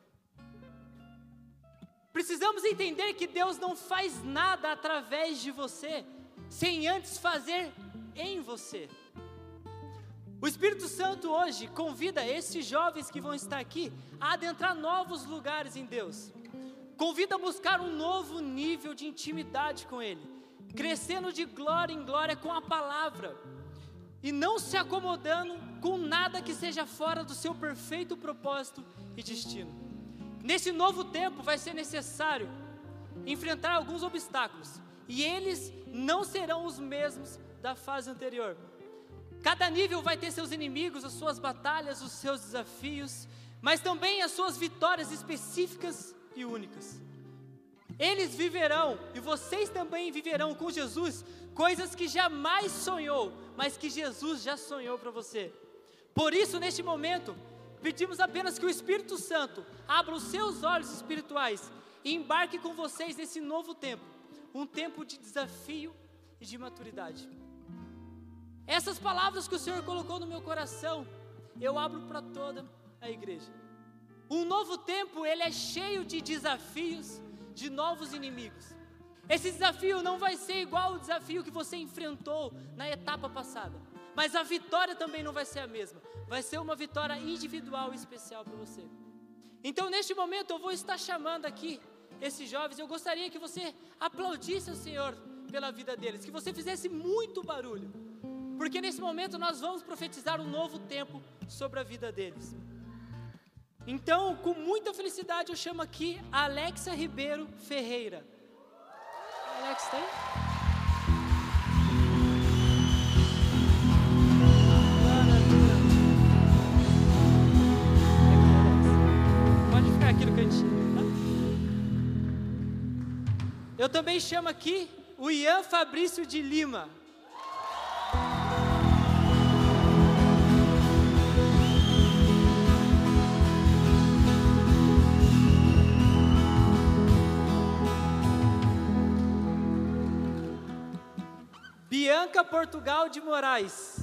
Precisamos entender que Deus não faz nada através de você sem antes fazer em você. O Espírito Santo hoje convida esses jovens que vão estar aqui a adentrar novos lugares em Deus. Convida a buscar um novo nível de intimidade com Ele, crescendo de glória em glória com a palavra e não se acomodando com nada que seja fora do seu perfeito propósito e destino. Nesse novo tempo vai ser necessário enfrentar alguns obstáculos e eles não serão os mesmos da fase anterior. Cada nível vai ter seus inimigos, as suas batalhas, os seus desafios, mas também as suas vitórias específicas e únicas. Eles viverão, e vocês também viverão com Jesus, coisas que jamais sonhou, mas que Jesus já sonhou para você. Por isso, neste momento, pedimos apenas que o Espírito Santo abra os seus olhos espirituais e embarque com vocês nesse novo tempo um tempo de desafio e de maturidade. Essas palavras que o Senhor colocou no meu coração, eu abro para toda a igreja. Um novo tempo, ele é cheio de desafios, de novos inimigos. Esse desafio não vai ser igual ao desafio que você enfrentou na etapa passada, mas a vitória também não vai ser a mesma. Vai ser uma vitória individual e especial para você. Então, neste momento, eu vou estar chamando aqui esses jovens. Eu gostaria que você aplaudisse o Senhor pela vida deles, que você fizesse muito barulho, porque nesse momento nós vamos profetizar um novo tempo sobre a vida deles. Então, com muita felicidade, eu chamo aqui a Alexa Ribeiro Ferreira. Alex, tá aí? Pode ficar aqui no cantinho, tá? Eu também chamo aqui o Ian Fabrício de Lima. Bianca Portugal de Moraes.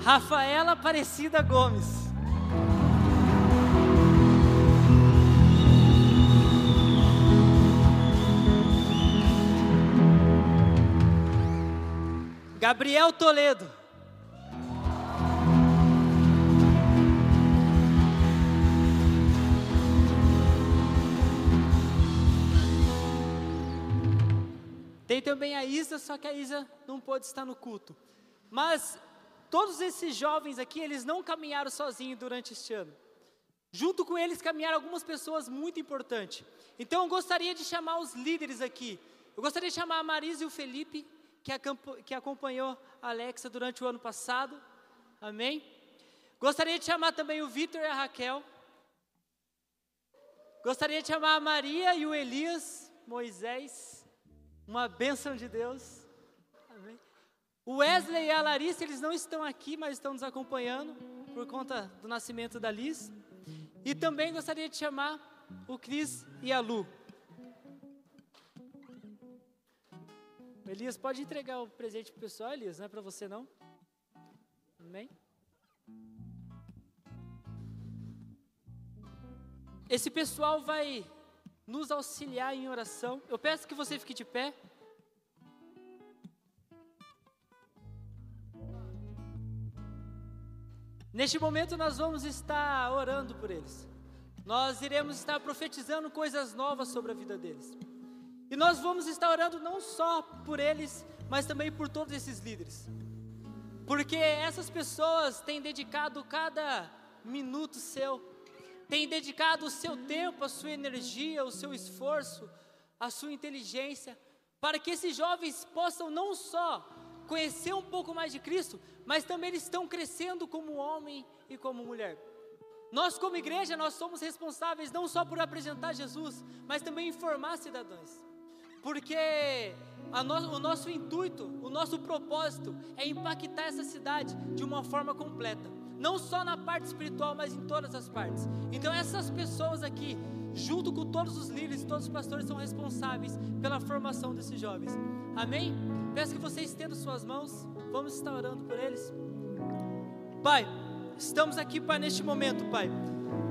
Rafaela Aparecida Gomes. Gabriel Toledo. Tem também a Isa, só que a Isa não pôde estar no culto. Mas todos esses jovens aqui, eles não caminharam sozinhos durante este ano. Junto com eles caminharam algumas pessoas muito importantes. Então eu gostaria de chamar os líderes aqui. Eu gostaria de chamar a Marisa e o Felipe, que, que acompanhou a Alexa durante o ano passado. Amém? Gostaria de chamar também o Vitor e a Raquel. Gostaria de chamar a Maria e o Elias, Moisés. Uma bênção de Deus. Amém. O Wesley e a Larissa, eles não estão aqui, mas estão nos acompanhando por conta do nascimento da Liz. E também gostaria de chamar o Cris e a Lu. Elias, pode entregar o presente pro pessoal, Elias, não é para você não? Amém? Esse pessoal vai nos auxiliar em oração. Eu peço que você fique de pé. Neste momento nós vamos estar orando por eles. Nós iremos estar profetizando coisas novas sobre a vida deles. E nós vamos estar orando não só por eles, mas também por todos esses líderes. Porque essas pessoas têm dedicado cada minuto seu, têm dedicado o seu tempo, a sua energia, o seu esforço, a sua inteligência, para que esses jovens possam não só conhecer um pouco mais de Cristo, mas também eles estão crescendo como homem e como mulher. Nós, como igreja, nós somos responsáveis não só por apresentar Jesus, mas também informar cidadãos. Porque no- o nosso intuito, o nosso propósito é impactar essa cidade de uma forma completa. Não só na parte espiritual, mas em todas as partes. Então essas pessoas aqui, junto com todos os líderes, todos os pastores, são responsáveis pela formação desses jovens. Amém? Peço que você estenda suas mãos. Vamos estar orando por eles. Pai, estamos aqui, Pai, neste momento, Pai.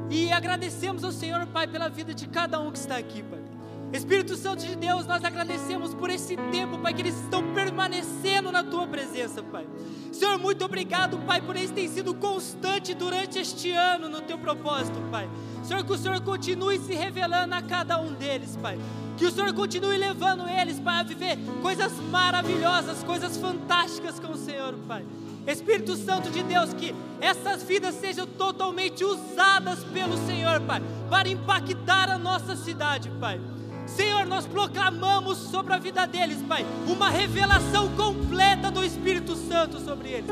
E agradecemos ao Senhor, Pai, pela vida de cada um que está aqui, Pai. Espírito Santo de Deus, nós agradecemos por esse tempo, Pai, que eles estão permanecendo na Tua presença, Pai. Senhor, muito obrigado, Pai, por eles terem sido constante durante este ano no Teu propósito, Pai. Senhor, que o Senhor continue se revelando a cada um deles, Pai. Que o Senhor continue levando eles, Pai, a viver coisas maravilhosas, coisas fantásticas com o Senhor, Pai. Espírito Santo de Deus, que essas vidas sejam totalmente usadas pelo Senhor, Pai, para impactar a nossa cidade, Pai. Senhor, nós proclamamos sobre a vida deles, Pai, uma revelação completa do Espírito Santo sobre eles.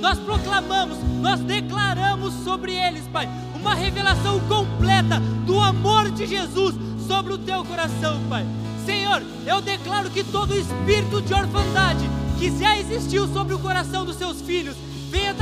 Nós proclamamos, nós declaramos sobre eles, Pai, uma revelação completa do amor de Jesus sobre o teu coração, Pai. Senhor, eu declaro que todo espírito de orfandade que já existiu sobre o coração dos seus filhos venha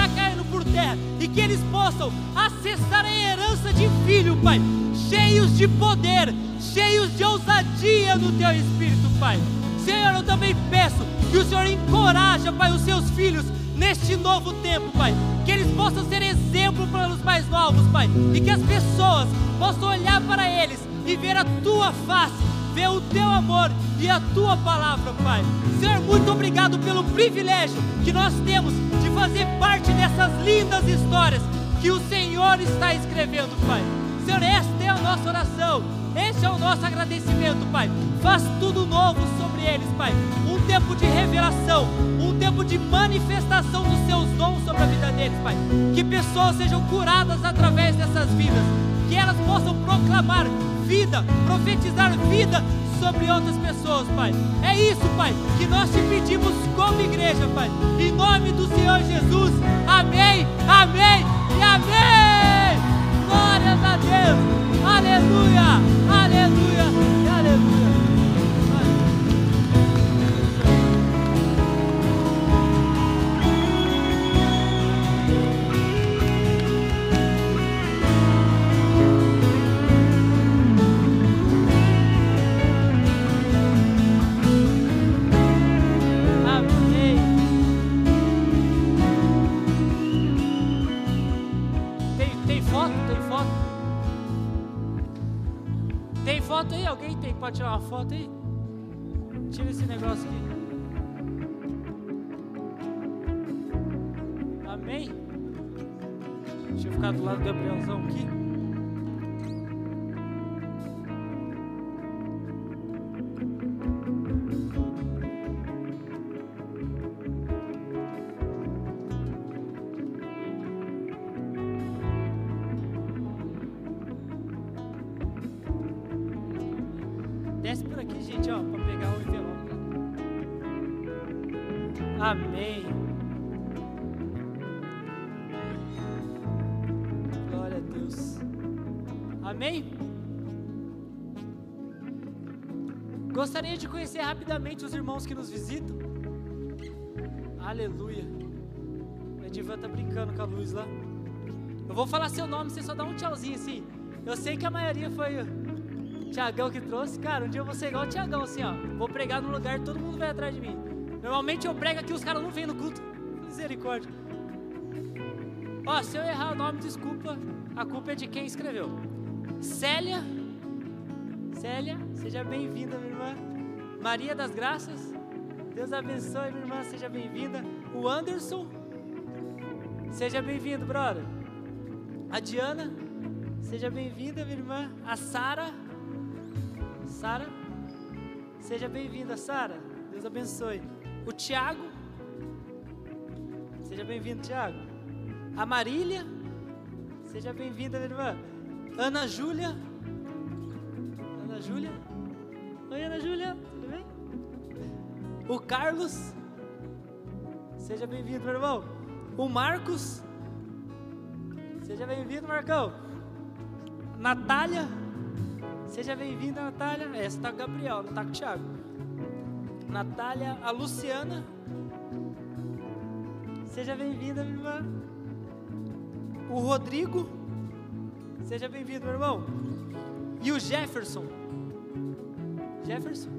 por terra e que eles possam acessar a herança de filho, Pai, cheios de poder, cheios de ousadia no teu espírito, Pai. Senhor, eu também peço que o Senhor encoraja, Pai, os seus filhos neste novo tempo, Pai. Que eles possam ser exemplo para os mais novos, Pai. E que as pessoas possam olhar para eles e ver a tua face, ver o teu amor e a tua palavra, Pai. Senhor, muito obrigado pelo privilégio que nós temos de fazer parte dessas lindas histórias que o Senhor está escrevendo, Pai. Senhor, esta é a nossa oração. Este é o nosso agradecimento, Pai. Faz tudo novo sobre eles, Pai. Um tempo de revelação, um tempo de manifestação dos seus dons sobre a vida deles, Pai. Que pessoas sejam curadas através dessas vidas. Que elas possam proclamar vida, profetizar vida sobre outras pessoas, Pai. É isso, Pai, que nós te pedimos como igreja, Pai. Em nome do Senhor Jesus. Amém, amém e amém. Glórias a Deus. Aleluia, aleluia. Alguém tem? Pode tirar uma foto aí? Tira esse negócio aqui. Amém? Deixa eu ficar do lado do Gabrielzão aqui. Gostaria de conhecer rapidamente os irmãos que nos visitam. Aleluia. O Edivan tá brincando com a luz lá. Eu vou falar seu nome, você só dá um tchauzinho assim. Eu sei que a maioria foi o Tiagão que trouxe. Cara, um dia eu vou ser igual o Tiagão, assim, ó. Vou pregar num lugar todo mundo vai atrás de mim. Normalmente eu prego aqui, os caras não vêm no culto. Misericórdia. Ó, se eu errar o nome, desculpa. A culpa é de quem escreveu. Célia. Célia, seja bem-vinda, minha irmã. Maria das Graças. Deus abençoe, minha irmã, seja bem-vinda. O Anderson. Seja bem-vindo, brother. A Diana. Seja bem-vinda, minha irmã. A Sara. Sara. Seja bem-vinda, Sara. Deus abençoe. O Tiago. Seja bem-vindo, Tiago. A Marília. Seja bem-vinda, minha irmã. Ana Júlia. Júlia. Oi, Ana Júlia. Tudo bem? O Carlos. Seja bem-vindo, meu irmão. O Marcos. Seja bem-vindo, Marcão. Natália. Seja bem-vinda, Natália. Essa tá com o Gabriel, não tá com o Thiago. Natália, a Luciana. Seja bem-vinda, minha irmã. O Rodrigo. Seja bem-vindo, meu irmão. E o Jefferson. Jefferson.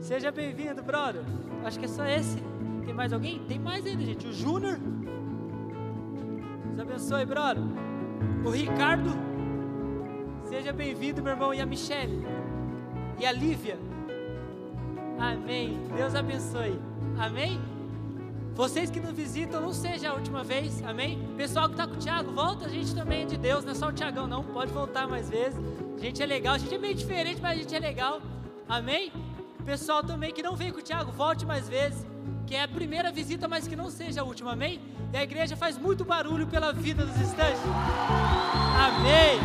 Seja bem-vindo, brother. Acho que é só esse. Tem mais alguém? Tem mais ainda, gente. O Júnior. Deus abençoe, brother. O Ricardo. Seja bem-vindo, meu irmão. E a Michelle. E a Lívia. Amém. Deus abençoe. Amém? Vocês que nos visitam, não seja a última vez. Amém? Pessoal que está com o Thiago, volta. A gente também é de Deus, não é só o Thiagão, não. Pode voltar mais vezes. A gente é legal. A gente é meio diferente, mas a gente é legal. Amém? Pessoal também que não veio com o Thiago, volte mais vezes. Que é a primeira visita, mas que não seja a última. Amém? E a igreja faz muito barulho pela vida dos estantes. Amém.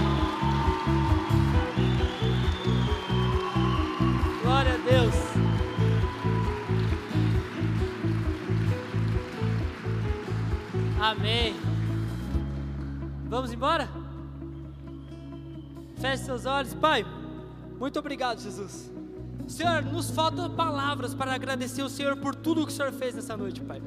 Glória a Deus. Amém. Vamos embora? Feche seus olhos, Pai. Muito obrigado, Jesus. Senhor, nos faltam palavras para agradecer o Senhor por tudo que o Senhor fez nessa noite, Pai.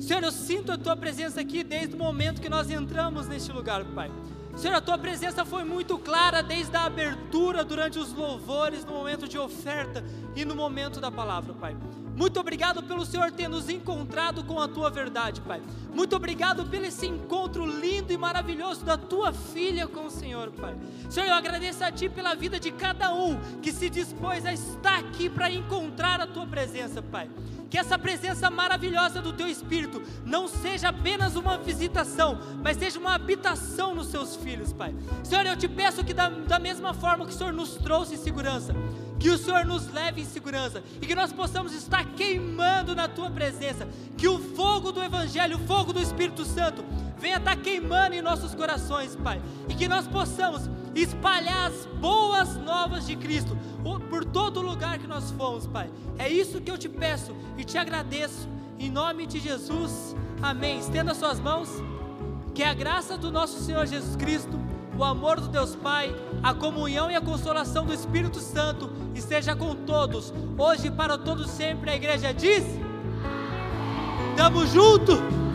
Senhor, eu sinto a Tua presença aqui desde o momento que nós entramos neste lugar, Pai. Senhor, a Tua presença foi muito clara desde a abertura, durante os louvores, no momento de oferta e no momento da palavra, Pai. Muito obrigado pelo Senhor ter nos encontrado com a Tua verdade, Pai. Muito obrigado pelo esse encontro lindo e maravilhoso da Tua filha com o Senhor, Pai. Senhor, eu agradeço a Ti pela vida de cada um que se dispôs a estar aqui para encontrar a Tua presença, Pai. Que essa presença maravilhosa do Teu Espírito não seja apenas uma visitação, mas seja uma habitação nos Seus filhos, Pai. Senhor, eu te peço que da, da mesma forma que o Senhor nos trouxe em segurança, que o Senhor nos leve em segurança e que nós possamos estar queimando na Tua presença, que o fogo do Evangelho, o fogo do Espírito Santo, venha estar queimando em nossos corações, Pai, e que nós possamos espalhar as boas novas de Cristo por todo lugar que nós fomos, Pai. É isso que eu te peço e te agradeço, em nome de Jesus, amém. Estenda suas mãos, que a graça do nosso Senhor Jesus Cristo, o amor do Deus Pai, a comunhão e a consolação do Espírito Santo esteja com todos, hoje para todos sempre. A igreja diz: Tamo junto!